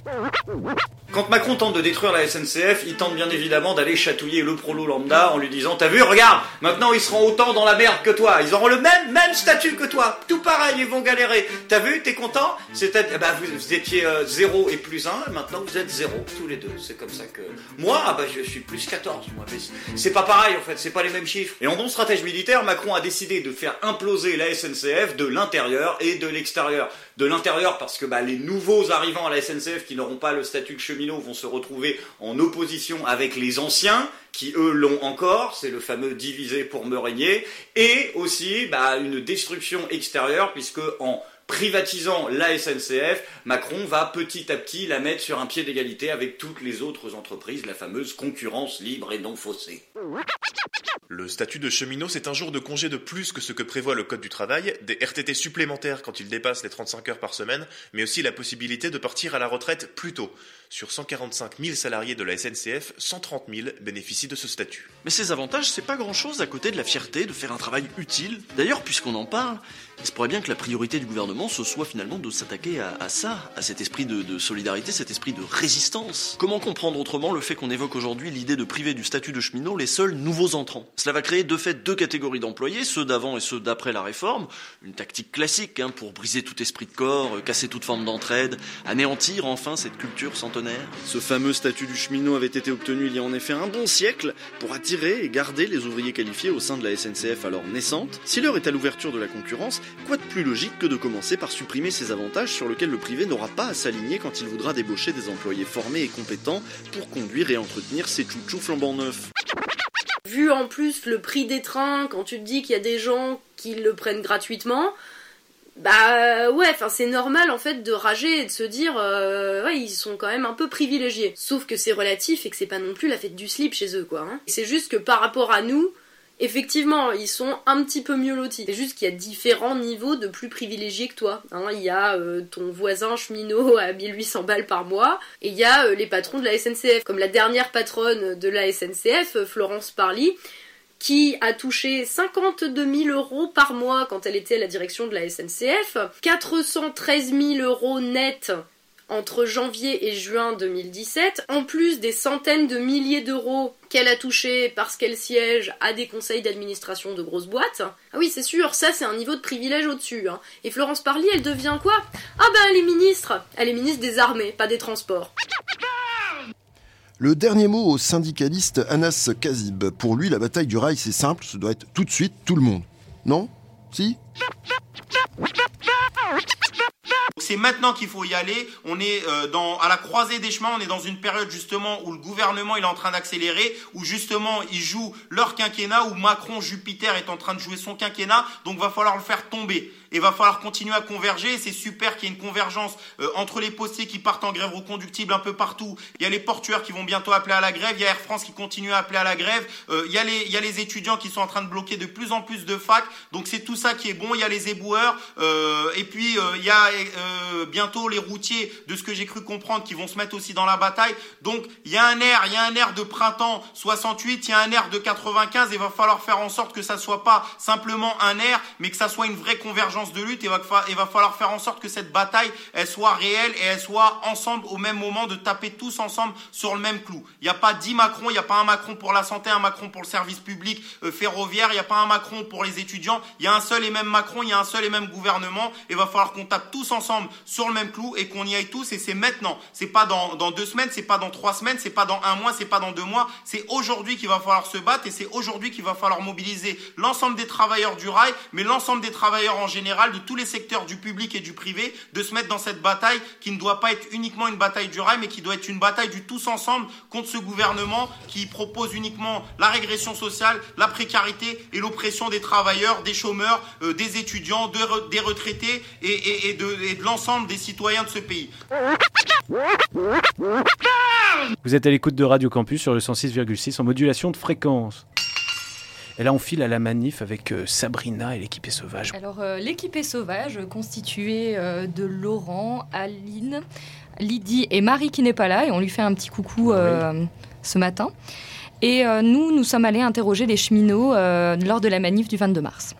たよかったよかった。
Quand Macron tente de détruire la SNCF, il tente bien évidemment d'aller chatouiller le prolo lambda en lui disant T'as vu, regarde, maintenant ils seront autant dans la merde que toi. Ils auront le même, même statut que toi. Tout pareil, ils vont galérer. T'as vu, t'es content? C'est-à-dire, bah, vous, vous étiez 0 et plus 1, maintenant vous êtes 0, tous les deux. C'est comme ça que. Moi, ah bah, je suis plus 14, moi. Mais c'est- pas pareil en fait, c'est pas les mêmes chiffres. Et en bon stratège militaire, Macron a décidé de faire imploser la SNCF de l'intérieur et de l'extérieur. De l'intérieur parce que bah, les nouveaux arrivants à la SNCF qui n'auront pas le statut de cheminot vont se retrouver en opposition avec les anciens qui eux l'ont encore, c'est le fameux diviser pour me régner, et aussi bah, une destruction extérieure puisque en privatisant la SNCF, Macron va petit à petit la mettre sur un pied d'égalité avec toutes les autres entreprises, la fameuse concurrence libre et non faussée.
Le statut de cheminot, c'est un jour de congé de plus que ce que prévoit le Code du travail, des RTT supplémentaires quand ils dépassent les 35 heures par semaine, mais aussi la possibilité de partir à la retraite plus tôt. Sur 145 000 salariés de la SNCF, 130 000 bénéficient de ce statut.
Mais ces avantages, c'est pas grand chose à côté de la fierté de faire un travail utile. D'ailleurs, puisqu'on en parle, il se pourrait bien que la priorité du gouvernement, ce soit finalement de s'attaquer à, ça, à cet esprit de, de solidarité, cet esprit de résistance. Comment comprendre autrement le fait qu'on évoque aujourd'hui l'idée de priver du statut de cheminot les seuls nouveaux entrants? Cela va créer de fait deux catégories d'employés, ceux d'avant et ceux d'après la réforme, une tactique classique hein, pour briser tout esprit de corps, euh, casser toute forme d'entraide, anéantir enfin cette culture centenaire. Ce fameux statut du cheminot avait été obtenu il y a en effet un bon siècle pour attirer et garder les ouvriers qualifiés au sein de la SNCF alors naissante. Si l'heure est à l'ouverture de la concurrence, quoi de plus logique que de commencer par supprimer ces avantages sur lesquels le privé n'aura pas à s'aligner quand il voudra débaucher des employés formés et compétents pour conduire et entretenir ses chouchous flambant neufs.
Vu en plus le prix des trains, quand tu te dis qu'il y a des gens qui le prennent gratuitement, bah ouais, c'est normal en fait de rager et de se dire euh, ils sont quand même un peu privilégiés. Sauf que c'est relatif et que c'est pas non plus la fête du slip chez eux quoi. hein. C'est juste que par rapport à nous, effectivement ils sont un petit peu mieux lotis. C'est juste qu'il y a différents niveaux de plus privilégiés que toi. hein. Il y a euh, ton voisin cheminot à 1800 balles par mois et il y a euh, les patrons de la SNCF. Comme la dernière patronne de la SNCF, euh, Florence Parly, qui a touché 52 000 euros par mois quand elle était à la direction de la SNCF, 413 000 euros net entre janvier et juin 2017, en plus des centaines de milliers d'euros qu'elle a touchés parce qu'elle siège à des conseils d'administration de grosses boîtes. Ah oui, c'est sûr, ça c'est un niveau de privilège au-dessus. hein. Et Florence Parly, elle devient quoi? Ah ben elle est ministre Elle est ministre des armées, pas des transports.
Le dernier mot au syndicaliste Anas Kazib. Pour lui, la bataille du rail, c'est simple, ce doit être tout de suite tout le monde. Non? Si?
C'est maintenant qu'il faut y aller. On est euh, dans, à la croisée des chemins. On est dans une période justement où le gouvernement il est en train d'accélérer, où justement ils jouent leur quinquennat, où Macron, Jupiter est en train de jouer son quinquennat. Donc va falloir le faire tomber et va falloir continuer à converger. C'est super qu'il y ait une convergence euh, entre les postiers qui partent en grève reconductible un peu partout. Il y a les portuaires qui vont bientôt appeler à la grève. Il y a Air France qui continue à appeler à la grève. Euh, il, y a les, il y a les étudiants qui sont en train de bloquer de plus en plus de facs. Donc c'est tout ça qui est bon. Il y a les éboueurs. Euh, et puis euh, il y a euh, bientôt les routiers, de ce que j'ai cru comprendre, qui vont se mettre aussi dans la bataille. Donc il y a un air, il y a un air de printemps 68, il y a un air de 95. Et il va falloir faire en sorte que ça soit pas simplement un air, mais que ça soit une vraie convergence de lutte. Il va falloir faire en sorte que cette bataille, elle soit réelle et elle soit ensemble au même moment de taper tous ensemble sur le même clou. Il n'y a pas dix Macron, il n'y a pas un Macron pour la santé, un Macron pour le service public euh, ferroviaire, il n'y a pas un Macron pour les étudiants. Il y a un seul et même Macron, il y a un seul et même gouvernement. Il va falloir qu'on tape tous ensemble sur le même clou et qu'on y aille tous. Et c'est maintenant. C'est pas dans, dans deux semaines, c'est pas dans trois semaines, c'est pas dans un mois, c'est pas dans deux mois. C'est aujourd'hui qu'il va falloir se battre et c'est aujourd'hui qu'il va falloir mobiliser l'ensemble des travailleurs du rail, mais l'ensemble des travailleurs en général, de tous les secteurs du public et du privé, de se mettre dans cette bataille qui ne doit pas être uniquement une bataille du rail, mais qui doit être une bataille du tous ensemble contre ce gouvernement qui propose uniquement la régression sociale, la précarité et l'oppression des travailleurs, des chômeurs, euh, des étudiants, des retraités et, de, et de l'ensemble des citoyens de ce pays.
Vous êtes à l'écoute de Radio Campus sur le 106,6 en modulation de fréquence. Et là, on file à la manif avec euh, Sabrina et l'équipe est sauvage.
Alors, euh, l'équipe est sauvage, constituée euh, de Laurent, Aline, Lydie et Marie qui n'est pas là, et on lui fait un petit coucou euh, ce matin. Et nous, nous sommes allés interroger les cheminots lors de la manif du 22 mars.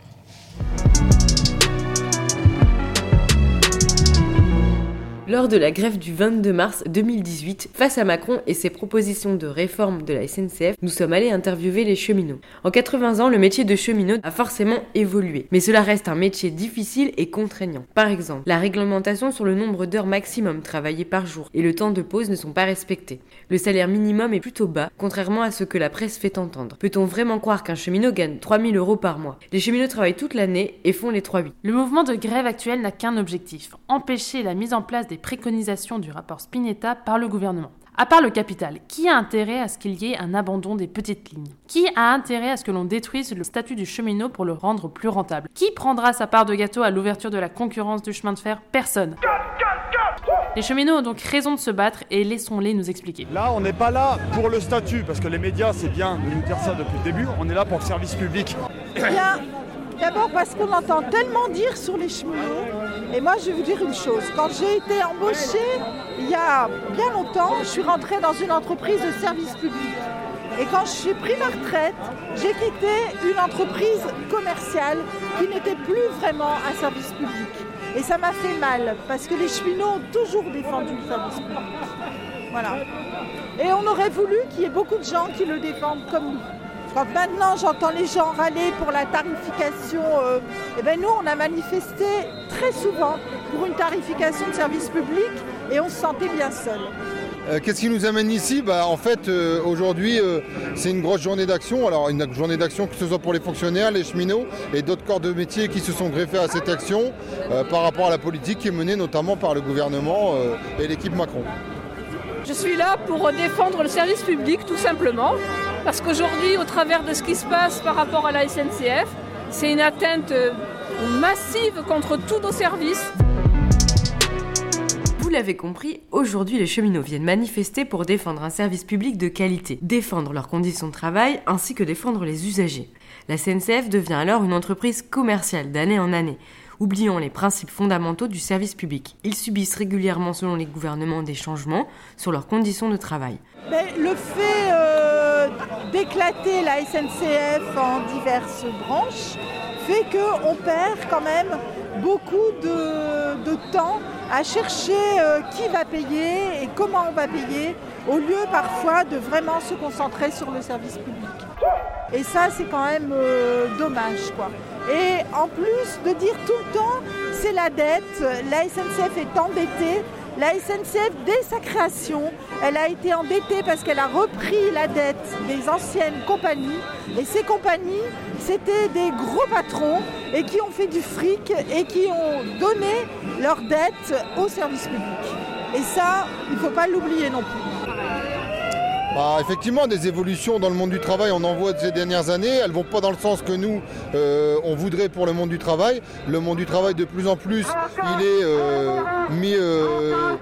Lors de la grève du 22 mars 2018, face à Macron et ses propositions de réforme de la SNCF, nous sommes allés interviewer les cheminots. En 80 ans, le métier de cheminot a forcément évolué, mais cela reste un métier difficile et contraignant. Par exemple, la réglementation sur le nombre d'heures maximum travaillées par jour et le temps de pause ne sont pas respectés. Le salaire minimum est plutôt bas, contrairement à ce que la presse fait entendre. Peut-on vraiment croire qu'un cheminot gagne 3000 euros par mois? Les cheminots travaillent toute l'année et font les 3-8.
Le mouvement de grève actuel n'a qu'un objectif, empêcher la mise en place des préconisations du rapport Spinetta par le gouvernement. À part le capital, qui a intérêt à ce qu'il y ait un abandon des petites lignes? Qui a intérêt à ce que l'on détruise le statut du cheminot pour le rendre plus rentable? Qui prendra sa part de gâteau à l'ouverture de la concurrence du chemin de fer? Personne. Les cheminots ont donc raison de se battre et laissons-les nous expliquer.
Là, on n'est pas là pour le statut, parce que les médias, c'est bien de nous dire ça depuis le début, on est là pour le service public.
Bien, d'abord parce qu'on entend tellement dire sur les cheminots. Et moi, je vais vous dire une chose. Quand j'ai été embauchée, il y a bien longtemps, je suis rentrée dans une entreprise de service public. Et quand j'ai pris ma retraite, j'ai quitté une entreprise commerciale qui n'était plus vraiment un service public. Et ça m'a fait mal, parce que les cheminots ont toujours défendu le service public. Voilà. Et on aurait voulu qu'il y ait beaucoup de gens qui le défendent comme nous. Quand maintenant j'entends les gens râler pour la tarification, euh, eh ben nous on a manifesté très souvent pour une tarification de service public et on se sentait bien seul.
Euh, Qu'est-ce qui nous amène ici bah, En fait, euh, aujourd'hui, euh, c'est une grosse journée d'action. Alors, une journée d'action que ce soit pour les fonctionnaires, les cheminots et d'autres corps de métier qui se sont greffés à cette action par rapport à la politique qui est menée notamment par le gouvernement et l'équipe Macron.
Je suis là pour défendre le service public tout simplement, parce qu'aujourd'hui, au travers de ce qui se passe par rapport à la SNCF, c'est une atteinte massive contre tous nos services.
Vous l'avez compris, aujourd'hui les cheminots viennent manifester pour défendre un service public de qualité, défendre leurs conditions de travail ainsi que défendre les usagers. La SNCF devient alors une entreprise commerciale d'année en année. Oublions les principes fondamentaux du service public. Ils subissent régulièrement selon les gouvernements des changements sur leurs conditions de travail.
Le fait euh, d'éclater la SNCF en diverses branches fait qu'on perd quand même beaucoup de, temps à chercher euh, qui va payer et comment on va payer, au lieu parfois de vraiment se concentrer sur le service public. Et ça, c'est quand même euh, dommage, quoi. Et en plus de dire tout le temps, c'est la dette, la SNCF est endettée, La SNCF, dès sa création, elle a été endettée parce qu'elle a repris la dette des anciennes compagnies. Et ces compagnies, c'était des gros patrons et qui ont fait du fric et qui ont donné leurs dettes au service public. Et ça, il ne faut pas l'oublier non plus.
Bah, effectivement, des évolutions dans le monde du travail, on en voit ces dernières années. Elles vont pas dans le sens que nous, euh, on voudrait pour le monde du travail. Le monde du travail, de plus en plus, il est euh, mis euh,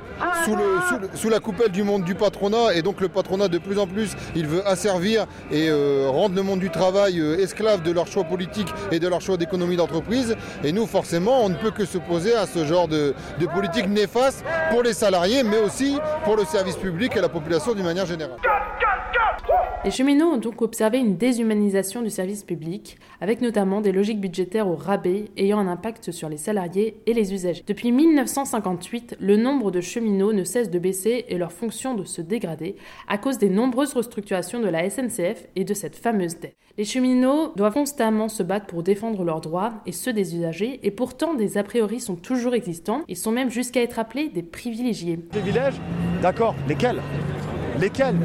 sous, la coupelle du monde du patronat. Et donc le patronat, de plus en plus, il veut asservir et rendre le monde du travail esclave de leurs choix politiques et de leurs choix d'économie d'entreprise. Et nous, forcément, on ne peut que s'opposer à ce genre de, de politique néfaste pour les salariés, mais aussi pour le service public et la population d'une manière générale.
Les cheminots ont donc observé une déshumanisation du service public, avec notamment des logiques budgétaires au rabais ayant un impact sur les salariés et les usagers. Depuis 1958, le nombre de cheminots ne cesse de baisser et leur fonction de se dégrader à cause des nombreuses restructurations de la SNCF et de cette fameuse dette. Les cheminots doivent constamment se battre pour défendre leurs droits et ceux des usagers, et pourtant des a priori sont toujours existants et sont même jusqu'à être appelés des privilégiés.
Privilèges D'accord, lesquels? Lesquels?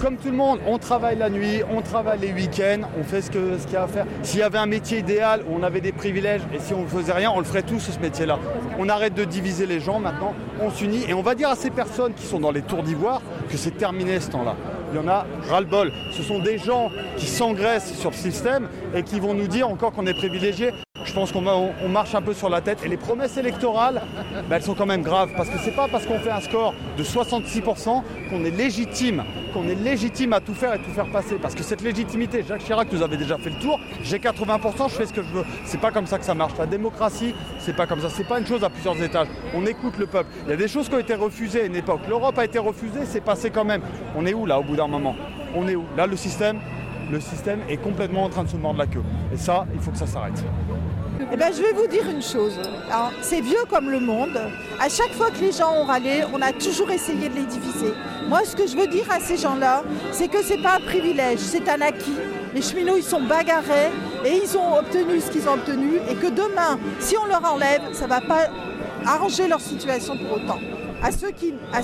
Comme tout le monde, on travaille la nuit, on travaille les week-ends, on fait ce qu'il y a à faire. S'il y avait un métier idéal où on avait des privilèges et si on ne faisait rien, on le ferait tous ce métier-là. On arrête de diviser les gens maintenant, on s'unit et on va dire à ces personnes qui sont dans les tours d'ivoire que c'est terminé ce temps-là. Il y en a ras-le-bol. Ce sont des gens qui s'engraissent sur le système et qui vont nous dire encore qu'on est privilégiés. Je pense qu'on marche un peu sur la tête. Et les promesses électorales, bah, elles sont quand même graves. Parce que c'est pas parce qu'on fait un score de 66% qu'on est légitime, qu'on est légitime à tout faire et tout faire passer. Parce que cette légitimité, Jacques Chirac nous avait déjà fait le tour. J'ai 80%, je fais ce que je veux. C'est pas comme ça que ça marche. La démocratie, c'est pas comme ça. C'est pas une chose à plusieurs étages. On écoute le peuple. Il y a des choses qui ont été refusées à une époque. L'Europe a été refusée, c'est passé quand même. On est où là au bout moment On est où? Là, le système, le système est complètement en train de se mordre la queue. Et ça, il faut que ça s'arrête.
Eh ben, je vais vous dire une chose. Alors, C'est vieux comme le monde. À chaque fois que les gens ont râlé, on a toujours essayé de les diviser. Moi, ce que je veux dire à ces gens-là, c'est que c'est pas un privilège, c'est un acquis. Les cheminots, ils sont bagarrés et ils ont obtenu ce qu'ils ont obtenu. Et que demain, si on leur enlève, ça va pas arranger leur situation pour autant. À ceux qui, à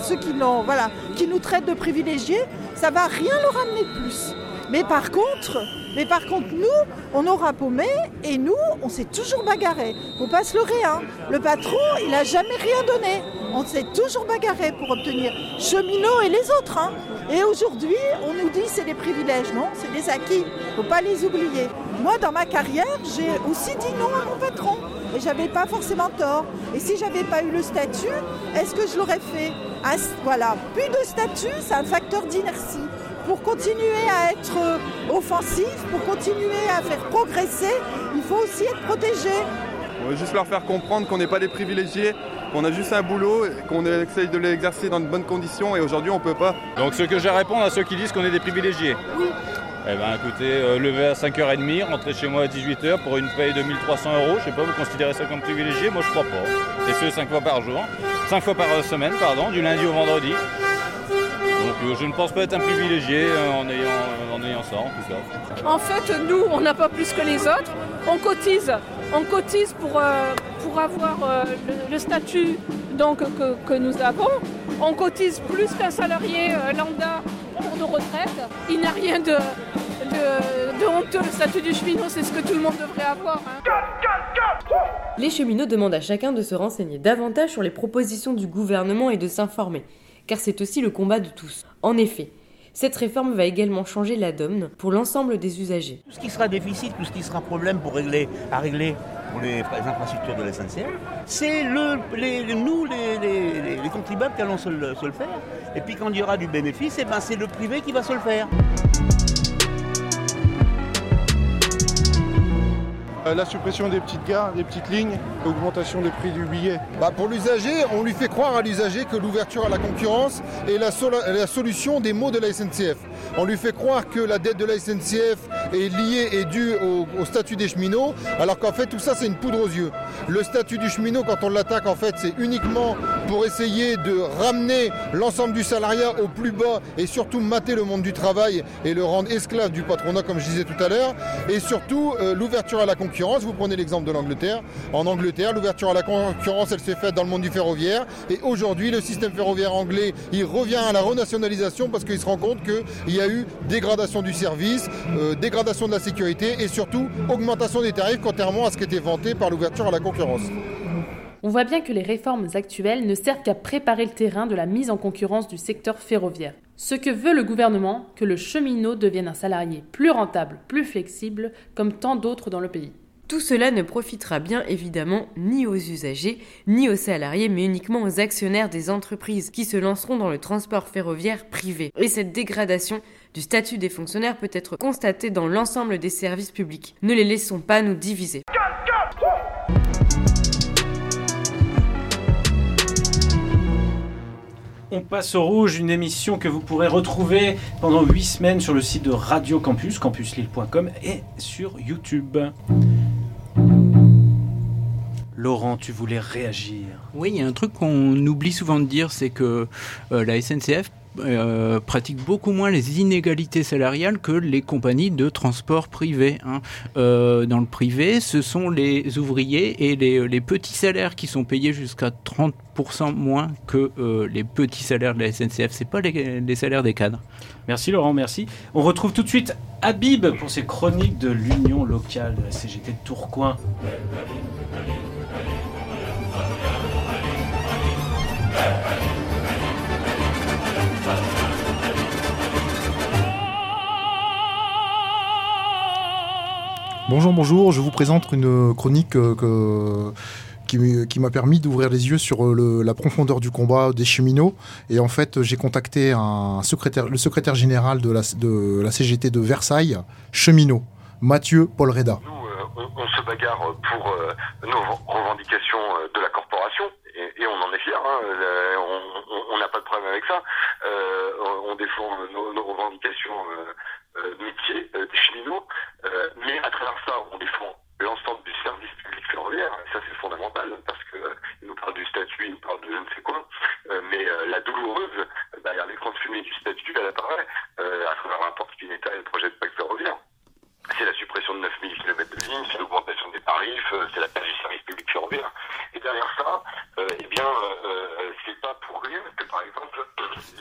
voilà, qui nous traitent de privilégiés, ça va rien leur amener de plus. Mais par contre, mais par contre, nous, on aura paumé et nous, on s'est toujours bagarré. Faut pas se leurrer, hein. Le patron, il a jamais rien donné. On s'est toujours bagarré pour obtenir cheminots et les autres, hein. Et aujourd'hui, on nous dit c'est des privilèges, non C'est des acquis. Faut pas les oublier. Moi, dans ma carrière, j'ai aussi dit non à mon patron. Et j'avais pas forcément tort. Et si j'avais pas eu le statut, est-ce que je l'aurais fait? Voilà, plus de statut, c'est un facteur d'inertie pour continuer à être offensif, pour continuer à faire progresser, il faut aussi être protégé.
On veut juste leur faire comprendre qu'on n'est pas des privilégiés, qu'on a juste un boulot, et qu'on essaye de l'exercer dans de bonnes conditions et aujourd'hui on peut pas.
Donc ce que j'ai à répondre à ceux qui disent qu'on est des privilégiés.
Oui.
Eh ben écoutez, euh, lever à 5h30, rentrer chez moi à 18h pour une paye de 1300 euros, je sais pas, vous considérez ça comme privilégié? Moi je crois pas. Et ce 5 fois par jour, 5 fois par euh, semaine, pardon, du lundi au vendredi. Donc euh, je ne pense pas être un privilégié en, ayant, en ayant ça en tout cas.
En fait, nous, on n'a pas plus que les autres. On cotise. On cotise pour, pour avoir le, statut donc, que, que nous avons. On cotise plus qu'un salarié lambda Il n'y a rien de, de, de honteux. Le statut du cheminot, c'est ce que tout le monde devrait avoir. hein.
Les cheminots demandent à chacun de se renseigner davantage sur les propositions du gouvernement et de s'informer, car c'est aussi le combat de tous. En effet, cette réforme va également changer la donne pour l'ensemble des usagers.
Tout ce qui sera déficit, tout ce qui sera problème pour régler, à régler pour les, infrastructures de la c'est nous, les, les- les- les contribuables, qui allons se le, se le faire. Et puis quand il y aura du bénéfice, eh ben, c'est le privé qui va se le faire.
La suppression des petites gares, des petites lignes, l'augmentation des prix du billet. Bah pour l'usager, on lui fait croire à l'usager que l'ouverture à la concurrence est la solution des maux de la SNCF. On lui fait croire que la dette de la SNCF est liée et due au, statut des cheminots, alors qu'en fait tout ça c'est une poudre aux yeux. Le statut du cheminot, quand on l'attaque, en fait, c'est uniquement pour essayer de ramener l'ensemble du salariat au plus bas et surtout mater le monde du travail et le rendre esclave du patronat, comme je disais tout à l'heure. Et surtout, euh, l'ouverture à la concurrence. Vous prenez l'exemple de l'Angleterre. En Angleterre, l'ouverture à la concurrence, elle s'est faite dans le monde du ferroviaire. Et aujourd'hui, le système ferroviaire anglais, il revient à la renationalisation parce qu'il se rend compte qu'il y a eu dégradation du service, euh, dégradation de la sécurité et surtout augmentation des tarifs, contrairement à ce qui était vanté par l'ouverture à la concurrence.
On voit bien que les réformes actuelles ne servent qu'à préparer le terrain de la mise en concurrence du secteur ferroviaire. Ce que veut le gouvernement, que le cheminot devienne un salarié plus rentable, plus flexible, comme tant d'autres dans le pays.
Tout cela ne profitera bien évidemment ni aux usagers, ni aux salariés, mais uniquement aux actionnaires des entreprises qui se lanceront dans le transport ferroviaire privé. Et cette dégradation du statut des fonctionnaires peut être constatée dans l'ensemble des services publics. Ne les laissons pas nous diviser.
On passe au rouge, une émission que vous pourrez retrouver pendant 8 semaines sur le site de Radio Campus, campuslille.com et sur YouTube. Laurent, tu voulais réagir.
Oui, il y a un truc qu'on oublie souvent de dire, c'est que euh, la SNCF euh, pratique beaucoup moins les inégalités salariales que les compagnies de transport privé. hein. Euh, dans le privé, ce sont les ouvriers et les, les petits salaires qui sont payés jusqu'à 30% moins que euh, les petits salaires de la SNCF. C'est pas les, les salaires des cadres.
Merci Laurent, merci. On retrouve tout de suite Habib pour ses chroniques de l'Union locale de la CGT de Tourcoing.
Bonjour, bonjour, je vous présente une chronique euh, que- qui, qui m'a permis d'ouvrir les yeux sur euh, le- la profondeur du combat des cheminots. Et en fait, j'ai contacté le secrétaire général de la, de CGT de Versailles, cheminot, Mathieu Paul Reda.
on, on se bagarre pour euh, nos revendications euh, de la corporation et, on en est fiers. hein, euh, on- n'a pas de problème avec ça. Euh, on- défend nos revendications euh, métiers euh, des cheminots, euh, mais à travers ça, on défend l'ensemble du service public ferroviaire. Et ça, c'est fondamental parce que il nous parle du statut, il nous parle de je ne sais quoi. Mais la douloureuse derrière l'écran fumée du statut, elle apparaît à travers rapport Spinetta et le projet de pacte ferroviaire c'est la suppression de 9000 km de ligne, c'est l'augmentation des tarifs, euh, c'est la perte du service public ferroviaire. Et derrière ça, euh, eh bien, euh, euh, c'est pas pour rien que, par exemple,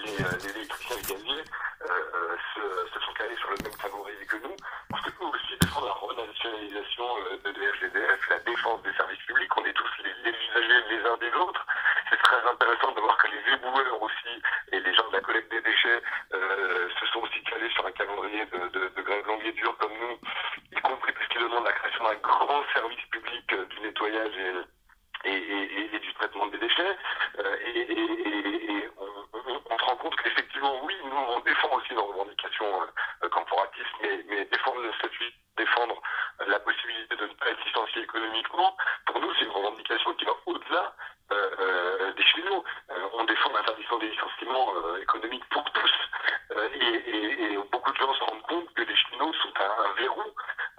les, euh, les électriciens et gaziers euh, se, se sont calés sur le même favori que nous, parce que nous aussi défendons la renationalisation de DFGDF, la défense des services publics, on est tous les, les usagers les uns des autres. C'est très intéressant de voir que les éboueurs aussi et les gens de la collecte des déchets euh, se sont aussi calés sur un calendrier de, de, grève longue et dure comme nous, y compris parce qu'ils demandent la création d'un grand service public euh, du nettoyage et, et, du traitement des déchets. Euh, et- et- et on, on- on se rend compte qu'effectivement, oui, nous, on défend aussi nos revendications euh, corporatistes, mais, mais défendre le statut, défendre euh, la possibilité de ne pas être licencié économiquement, pour nous, c'est une revendication qui va au-delà euh, euh, des cheminots. Euh, on défend l'interdiction des licenciements euh, économiques pour tous. Euh, et, et- et beaucoup de gens se rendent compte que les cheminots sont un, un verrou.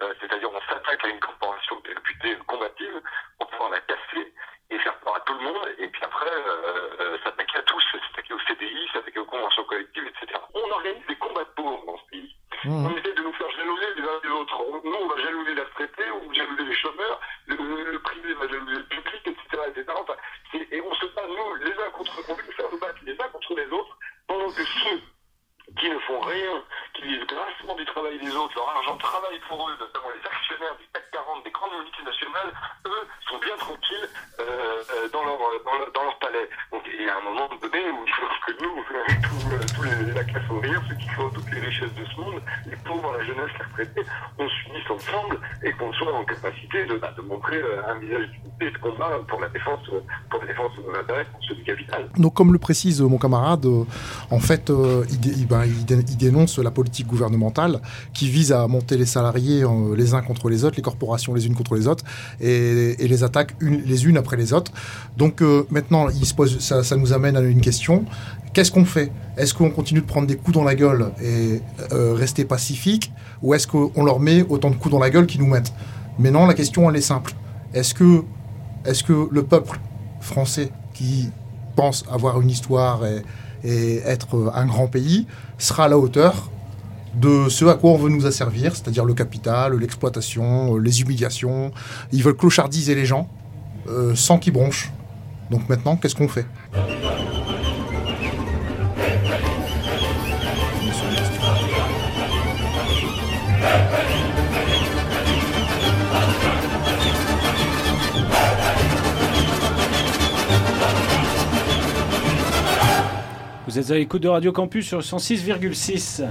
Euh, C'est-à-dire on s'attaque à une corporation qui est réputée combative pour pouvoir la casser et faire peur à tout le monde. Et puis après, euh, euh, s'attaquer à tous, s'attaquer au CDI, s'attaquer aux conventions collectives, etc. On organise des combats de pauvres dans ce pays. On essaie de nous faire jalouser les uns des autres. On- Nous, on va jalouser la retraité, on va jalouser les chômeurs, le, le- le privé va jalouser le public, etc. etc. Enfin, c'est- et on se bat, nous, les uns contre on veut nous faire nous battre les uns contre les autres, pendant que ceux qui ne font rien, qui vivent grassement du travail des autres, leur argent travaille pour eux, notamment les actionnaires du CAC 40, des grandes multinationales, eux sont bien tranquilles euh, euh, dans, leur, dans, leur, dans leur palais. Donc il y a un moment donné où il faut que nous, tous, euh, tous les, la classe ouvrière, ceux qui font toutes les richesses de ce monde, les pauvres, la jeunesse, les retraités, on s'unisse ensemble et qu'on soit en capacité de, bah, de montrer euh, un visage d'unité et de combat pour la défense, euh, pour la défense de nos intérêts, pour ceux du capital.
Donc, comme le précise mon camarade, euh, en fait, euh, ben, il dé- il dénonce la politique gouvernementale qui vise à monter les salariés euh, les uns contre les autres, les corporations les unes contre les autres, et, les attaques une- les unes après les autres. Donc, maintenant, il se pose, ça, ça nous amène à une question. Qu'est-ce qu'on fait? Est-ce qu'on continue de prendre des coups dans la gueule et rester pacifique, ou est-ce qu'on leur met autant de coups dans la gueule qu'ils nous mettent? Mais non, la question, elle est simple. Est-ce que, est que le peuple français qui pense avoir une histoire et, être un grand pays sera à la hauteur de ce à quoi on veut nous asservir, c'est-à-dire le capital, l'exploitation, les humiliations. Ils veulent clochardiser les gens euh, sans qu'ils bronchent. Donc maintenant, qu'est-ce qu'on fait?
Vous êtes à l'écoute de Radio Campus sur 106,6.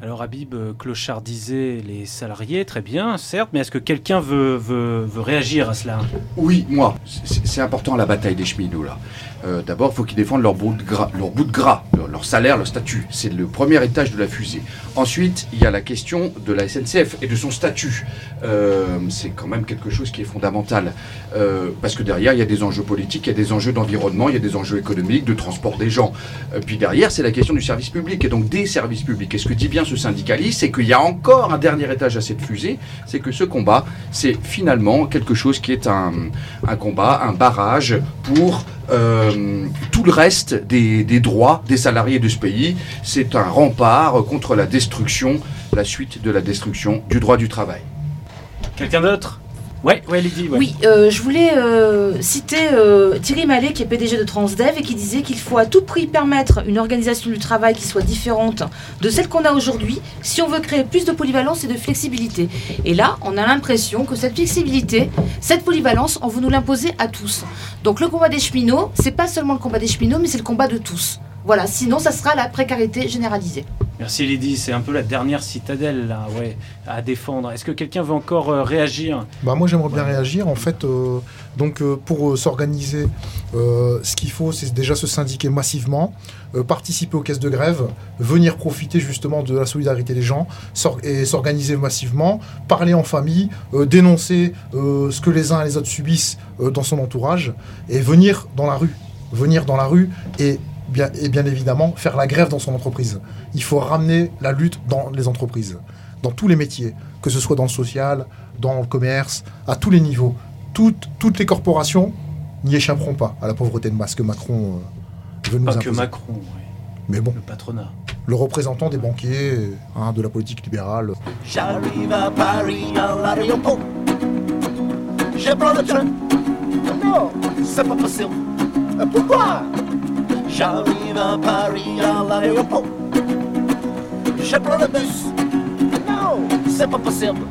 Alors Habib euh, clochardisait les salariés, très bien, certes, mais est-ce que quelqu'un veut, réagir à cela?
Oui, moi. C'est c'est important la bataille des cheminots là. Euh, D'abord, il faut qu'ils défendent leur bout de gras, leur, bout de gras leur, salaire, leur statut. C'est le premier étage de la fusée. Ensuite, il y a la question de la SNCF et de son statut. Euh, c'est quand même quelque chose qui est fondamental. Euh, parce que derrière, il y a des enjeux politiques, il y a des enjeux d'environnement, il y a des enjeux économiques, de transport des gens. Euh, puis derrière, c'est la question du service public et donc des services publics. Et ce que dit bien ce syndicaliste, c'est qu'il y a encore un dernier étage à cette fusée, c'est que ce combat, c'est finalement quelque chose qui est un combat, un barrage pour euh, tout le reste des, des droits des salariés de ce pays. C'est un rempart contre la destruction, la suite de la destruction du droit du travail.
Quelqu'un d'autre? Ouais, ouais.
Oui, euh, je voulais euh, citer euh, Thierry Mallet, qui est PDG de Transdev, et qui disait qu'il faut à tout prix permettre une organisation du travail qui soit différente de celle qu'on a aujourd'hui, si on veut créer plus de polyvalence et de flexibilité. Et là, on a l'impression que cette flexibilité, cette polyvalence, on veut nous l'imposer à tous. Donc le combat des cheminots, c'est pas seulement le combat des cheminots, mais c'est le combat de tous. Voilà, sinon ça sera la précarité généralisée.
Merci Lydie, c'est un peu la dernière citadelle là, ouais, à défendre. Est-ce que quelqu'un veut encore euh, réagir?
Bah moi j'aimerais bien réagir. En fait, euh, donc euh, pour euh, s'organiser, euh, ce qu'il faut, c'est déjà se syndiquer massivement, euh, participer aux caisses de grève, venir profiter justement de la solidarité des gens et s'organiser massivement, parler en famille, euh, dénoncer euh, ce que les uns et les autres subissent euh, dans son entourage et venir dans la rue, venir dans la rue et bien, et bien évidemment faire la grève dans son entreprise. Il faut ramener la lutte dans les entreprises, dans tous les métiers, que ce soit dans le social, dans le commerce, à tous les niveaux. Toutes, toutes les corporations n'y échapperont pas à la pauvreté de masse que Macron euh, veut nous
Pas
imposer.
que Macron, ouais.
Mais bon,
le patronat.
le représentant des banquiers, hein, de la politique libérale.
J'arrive à Paris à l'aéroport. Je prends le train. Non, c'est pas possible. Euh, Pourquoi? J'arrive à Paris à l'aéroport. Je prends le bus. Non, c'est pas possible.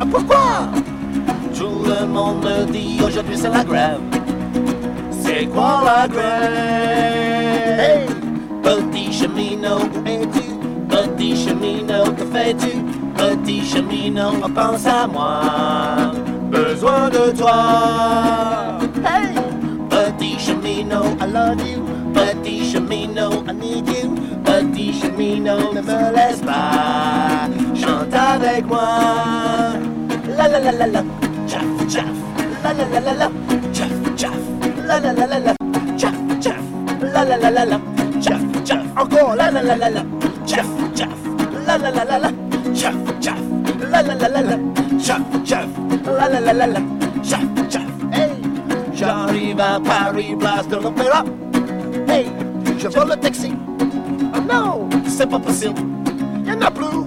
Euh, Pourquoi? Tout le monde me dit aujourd'hui c'est la grève. C'est quoi la grève? Hey, Petit cheminot, où es-tu? Petit cheminot, que fais-tu? Petit cheminot, pense à moi. Besoin de toi. Hey! Petit cheminot, I love you Petit cheminot, I need you Petit cheminot, ne me laisse pas Chante avec moi La la la la la Tchaf tchaf La la la la la Tchaf tchaf La la la la la Tchaf tchaf La la la la la Tchaf tchaf Encore la la la la la Tchaf tchaf La la la la la Tchaf tchaf La la la la la Tchaf tchaf La la la la la Tchaf tchaf Hey J'arrive à Paris, place de l'Opéra Hey Je vole le taxi Oh non C'est pas possible Y'en a plus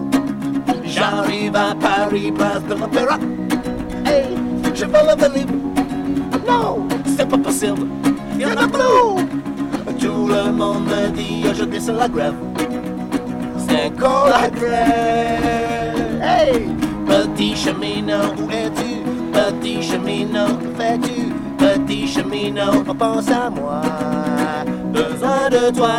J'arrive à Paris, place de l'Opéra Hey Je vole le libre non, c'est pas possible. Il y en a plus. Tout le monde me dit aujourd'hui c'est la grève. C'est quand la grève? Hey, petit cheminot, où es-tu? Petit cheminot, fais-tu? Petit cheminot, pense à moi. De toi.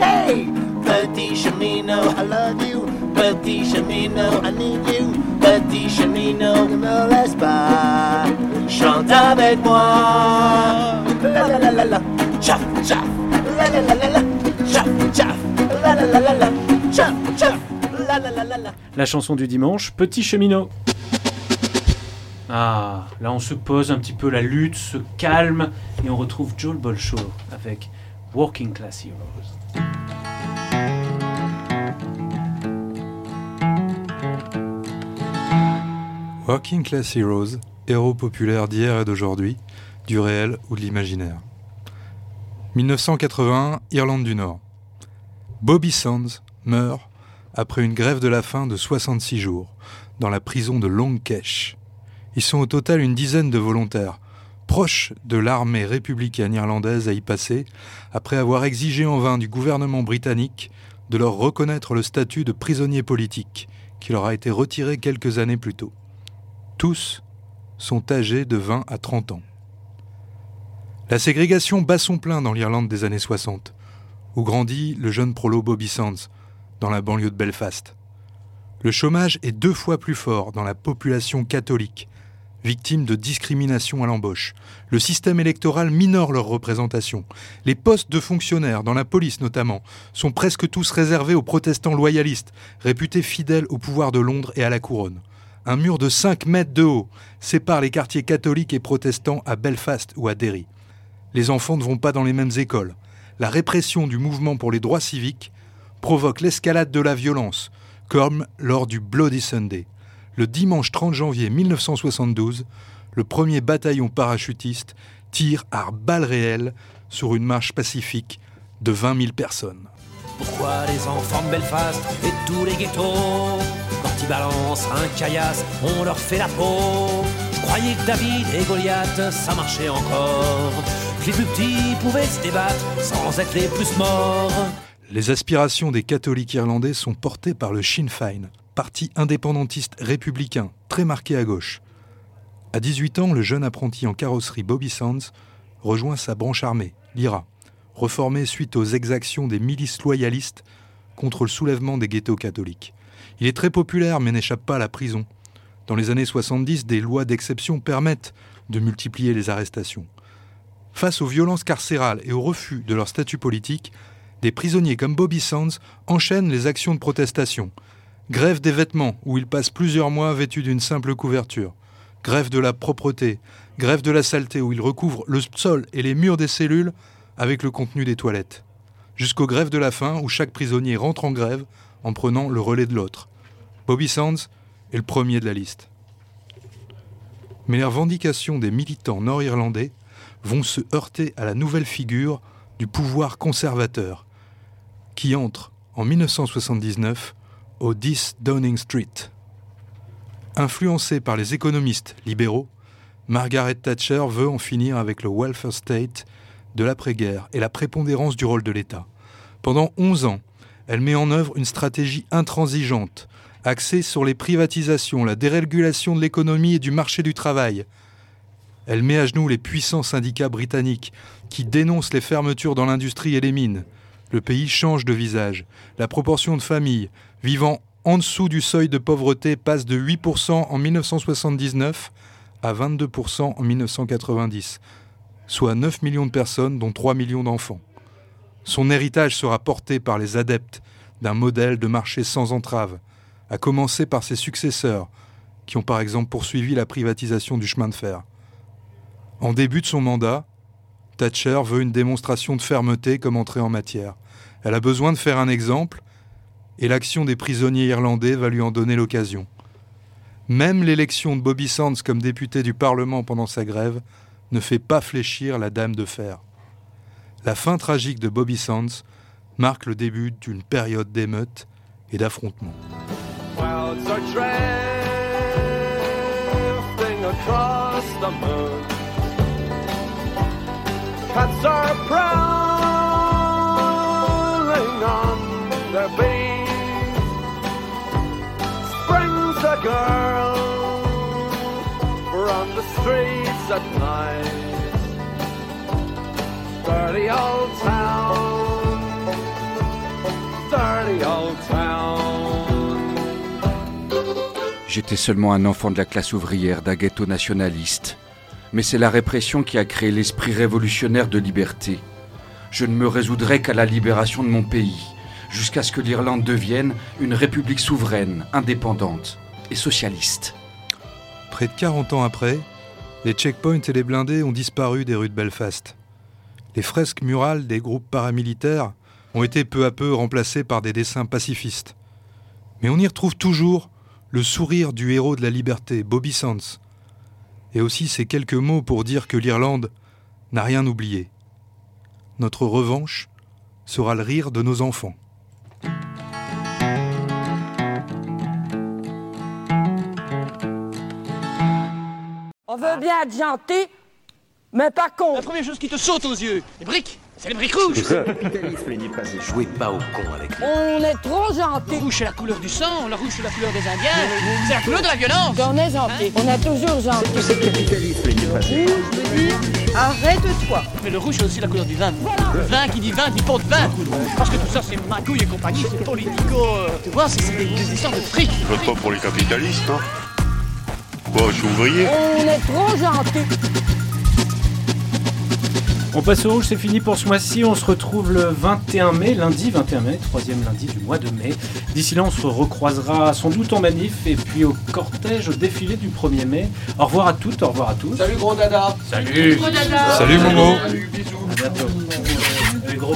Hey, petit cheminot, I love you. Petit cheminot, I need you. Petit cheminot, ne me laisse pas. Chante avec moi. La la la la la. Tchaf tchaf. La la la la la. Tchaf tchaf. La la la la la. La la. La
chanson du dimanche, Petit cheminot. Ah, là on se pose un petit peu, la lutte se calme et on retrouve Joel Bolshaw avec Working Class Heroes.
Working Class Heroes, héros populaires d'hier et d'aujourd'hui, du réel ou de l'imaginaire. 1981, Irlande du Nord. Bobby Sands meurt après une grève de la faim de 66 jours dans la prison de Long Kesh. Ils sont au total une dizaine de volontaires, proches de l'armée républicaine irlandaise à y passer, après avoir exigé en vain du gouvernement britannique de leur reconnaître le statut de prisonnier politique qui leur a été retiré quelques années plus tôt. Tous sont âgés de 20 à 30 ans. La ségrégation bat son plein dans l'Irlande des années 60, où grandit le jeune prolo Bobby Sands, dans la banlieue de Belfast. Le chômage est deux fois plus fort dans la population catholique, victime de discrimination à l'embauche. Le système électoral minore leur représentation. Les postes de fonctionnaires, dans la police notamment, sont presque tous réservés aux protestants loyalistes, réputés fidèles au pouvoir de Londres et à la couronne. Un mur de 5 mètres de haut sépare les quartiers catholiques et protestants à Belfast ou à Derry. Les enfants ne vont pas dans les mêmes écoles. La répression du mouvement pour les droits civiques provoque l'escalade de la violence, comme lors du Bloody Sunday. Le dimanche 30 janvier 1972, le premier bataillon parachutiste tire à balles réelles sur une marche pacifique de 20 000 personnes.
Pourquoi les enfants de Belfast et tous les ghettos, quand ils balancent un caillasse, on leur fait la peau? Je croyais que David et Goliath, ça marchait encore, que les plus petits pouvaient se débattre sans être les plus morts.
Les aspirations des catholiques irlandais sont portées par le Sinn Féin, parti indépendantiste républicain très marqué à gauche. À 18 ans, le jeune apprenti en carrosserie Bobby Sands rejoint sa branche armée, l'IRA, reformée suite aux exactions des milices loyalistes contre le soulèvement des ghettos catholiques. Il est très populaire mais n'échappe pas à la prison. Dans les années 70, des lois d'exception permettent de multiplier les arrestations. Face aux violences carcérales et au refus de leur statut politique, des prisonniers comme Bobby Sands enchaînent les actions de protestation. Grève des vêtements, où ils passent plusieurs mois vêtus d'une simple couverture. Grève de la propreté. Grève de la saleté, où ils recouvrent le sol et les murs des cellules avec le contenu des toilettes. Jusqu'aux grèves de la faim, où chaque prisonnier rentre en grève en prenant le relais de l'autre. Bobby Sands est le premier de la liste. Mais les revendications des militants nord-irlandais vont se heurter à la nouvelle figure du pouvoir conservateur, qui entre en 1979 au 10 Downing Street. Influencée par les économistes libéraux, Margaret Thatcher veut en finir avec le welfare state de l'après-guerre et la prépondérance du rôle de l'État. Pendant 11 ans, elle met en œuvre une stratégie intransigeante, axée sur les privatisations, la dérégulation de l'économie et du marché du travail. Elle met à genoux les puissants syndicats britanniques qui dénoncent les fermetures dans l'industrie et les mines. Le pays change de visage. La proportion de familles vivant en dessous du seuil de pauvreté passe de 8% en 1979 à 22% en 1990, soit 9 millions de personnes dont 3 millions d'enfants. Son héritage sera porté par les adeptes d'un modèle de marché sans entrave, à commencer par ses successeurs, qui ont par exemple poursuivi la privatisation du chemin de fer. En début de son mandat, Thatcher veut une démonstration de fermeté comme entrée en matière. Elle a besoin de faire un exemple, et l'action des prisonniers irlandais va lui en donner l'occasion. Même l'élection de Bobby Sands comme député du Parlement pendant sa grève ne fait pas fléchir la dame de fer. La fin tragique de Bobby Sands marque le début d'une période d'émeutes et d'affrontements.
The streets at night. Dirty old town, dirty old town.
J'étais seulement un enfant de la classe ouvrière d'un ghetto nationaliste. Mais c'est la répression qui a créé l'esprit révolutionnaire de liberté. Je ne me résoudrai qu'à la libération de mon pays, jusqu'à ce que l'Irlande devienne une république souveraine, indépendante
Près de 40 ans après, les checkpoints et les blindés ont disparu des rues de Belfast. Les fresques murales des groupes paramilitaires ont été peu à peu remplacées par des dessins pacifistes. Mais on y retrouve toujours le sourire du héros de la liberté, Bobby Sands, et aussi ces quelques mots pour dire que l'Irlande n'a rien oublié. Notre revanche sera le rire de nos enfants.
On veut bien être gentil, mais pas con.
La première chose qui te saute aux yeux, les briques, c'est les briques rouges.
C'est ça.
capitalisme, pas Jouez pas au con avec
On est trop gentil.
Le rouge, c'est la couleur du sang, le rouge, c'est la couleur des Indiens, c'est la couleur de la violence.
On est gentil, on est toujours gentil.
C'est le capitalisme, les pas
Rouge veut dire arrête-toi.
Mais le rouge, c'est aussi la couleur du vin. Le vin qui dit vin dit pot de vin. Parce que tout ça, c'est magouille et compagnie, c'est politico. tu vois, c'est des histoires de fric.
Je vote pas pour les capitalistes, hein. Bon, je suis ouvrier.
On est trop gentil.
On passe au rouge, c'est fini pour ce mois-ci. On se retrouve le 21 mai, lundi 21 mai, troisième lundi du mois de mai. D'ici là, on se recroisera sans doute en manif et puis au cortège, au défilé du 1er mai. Au revoir à toutes, au revoir à tous.
Salut gros dada.
Salut.
Gros dada.
Salut Momo.
À bientôt. Les gros.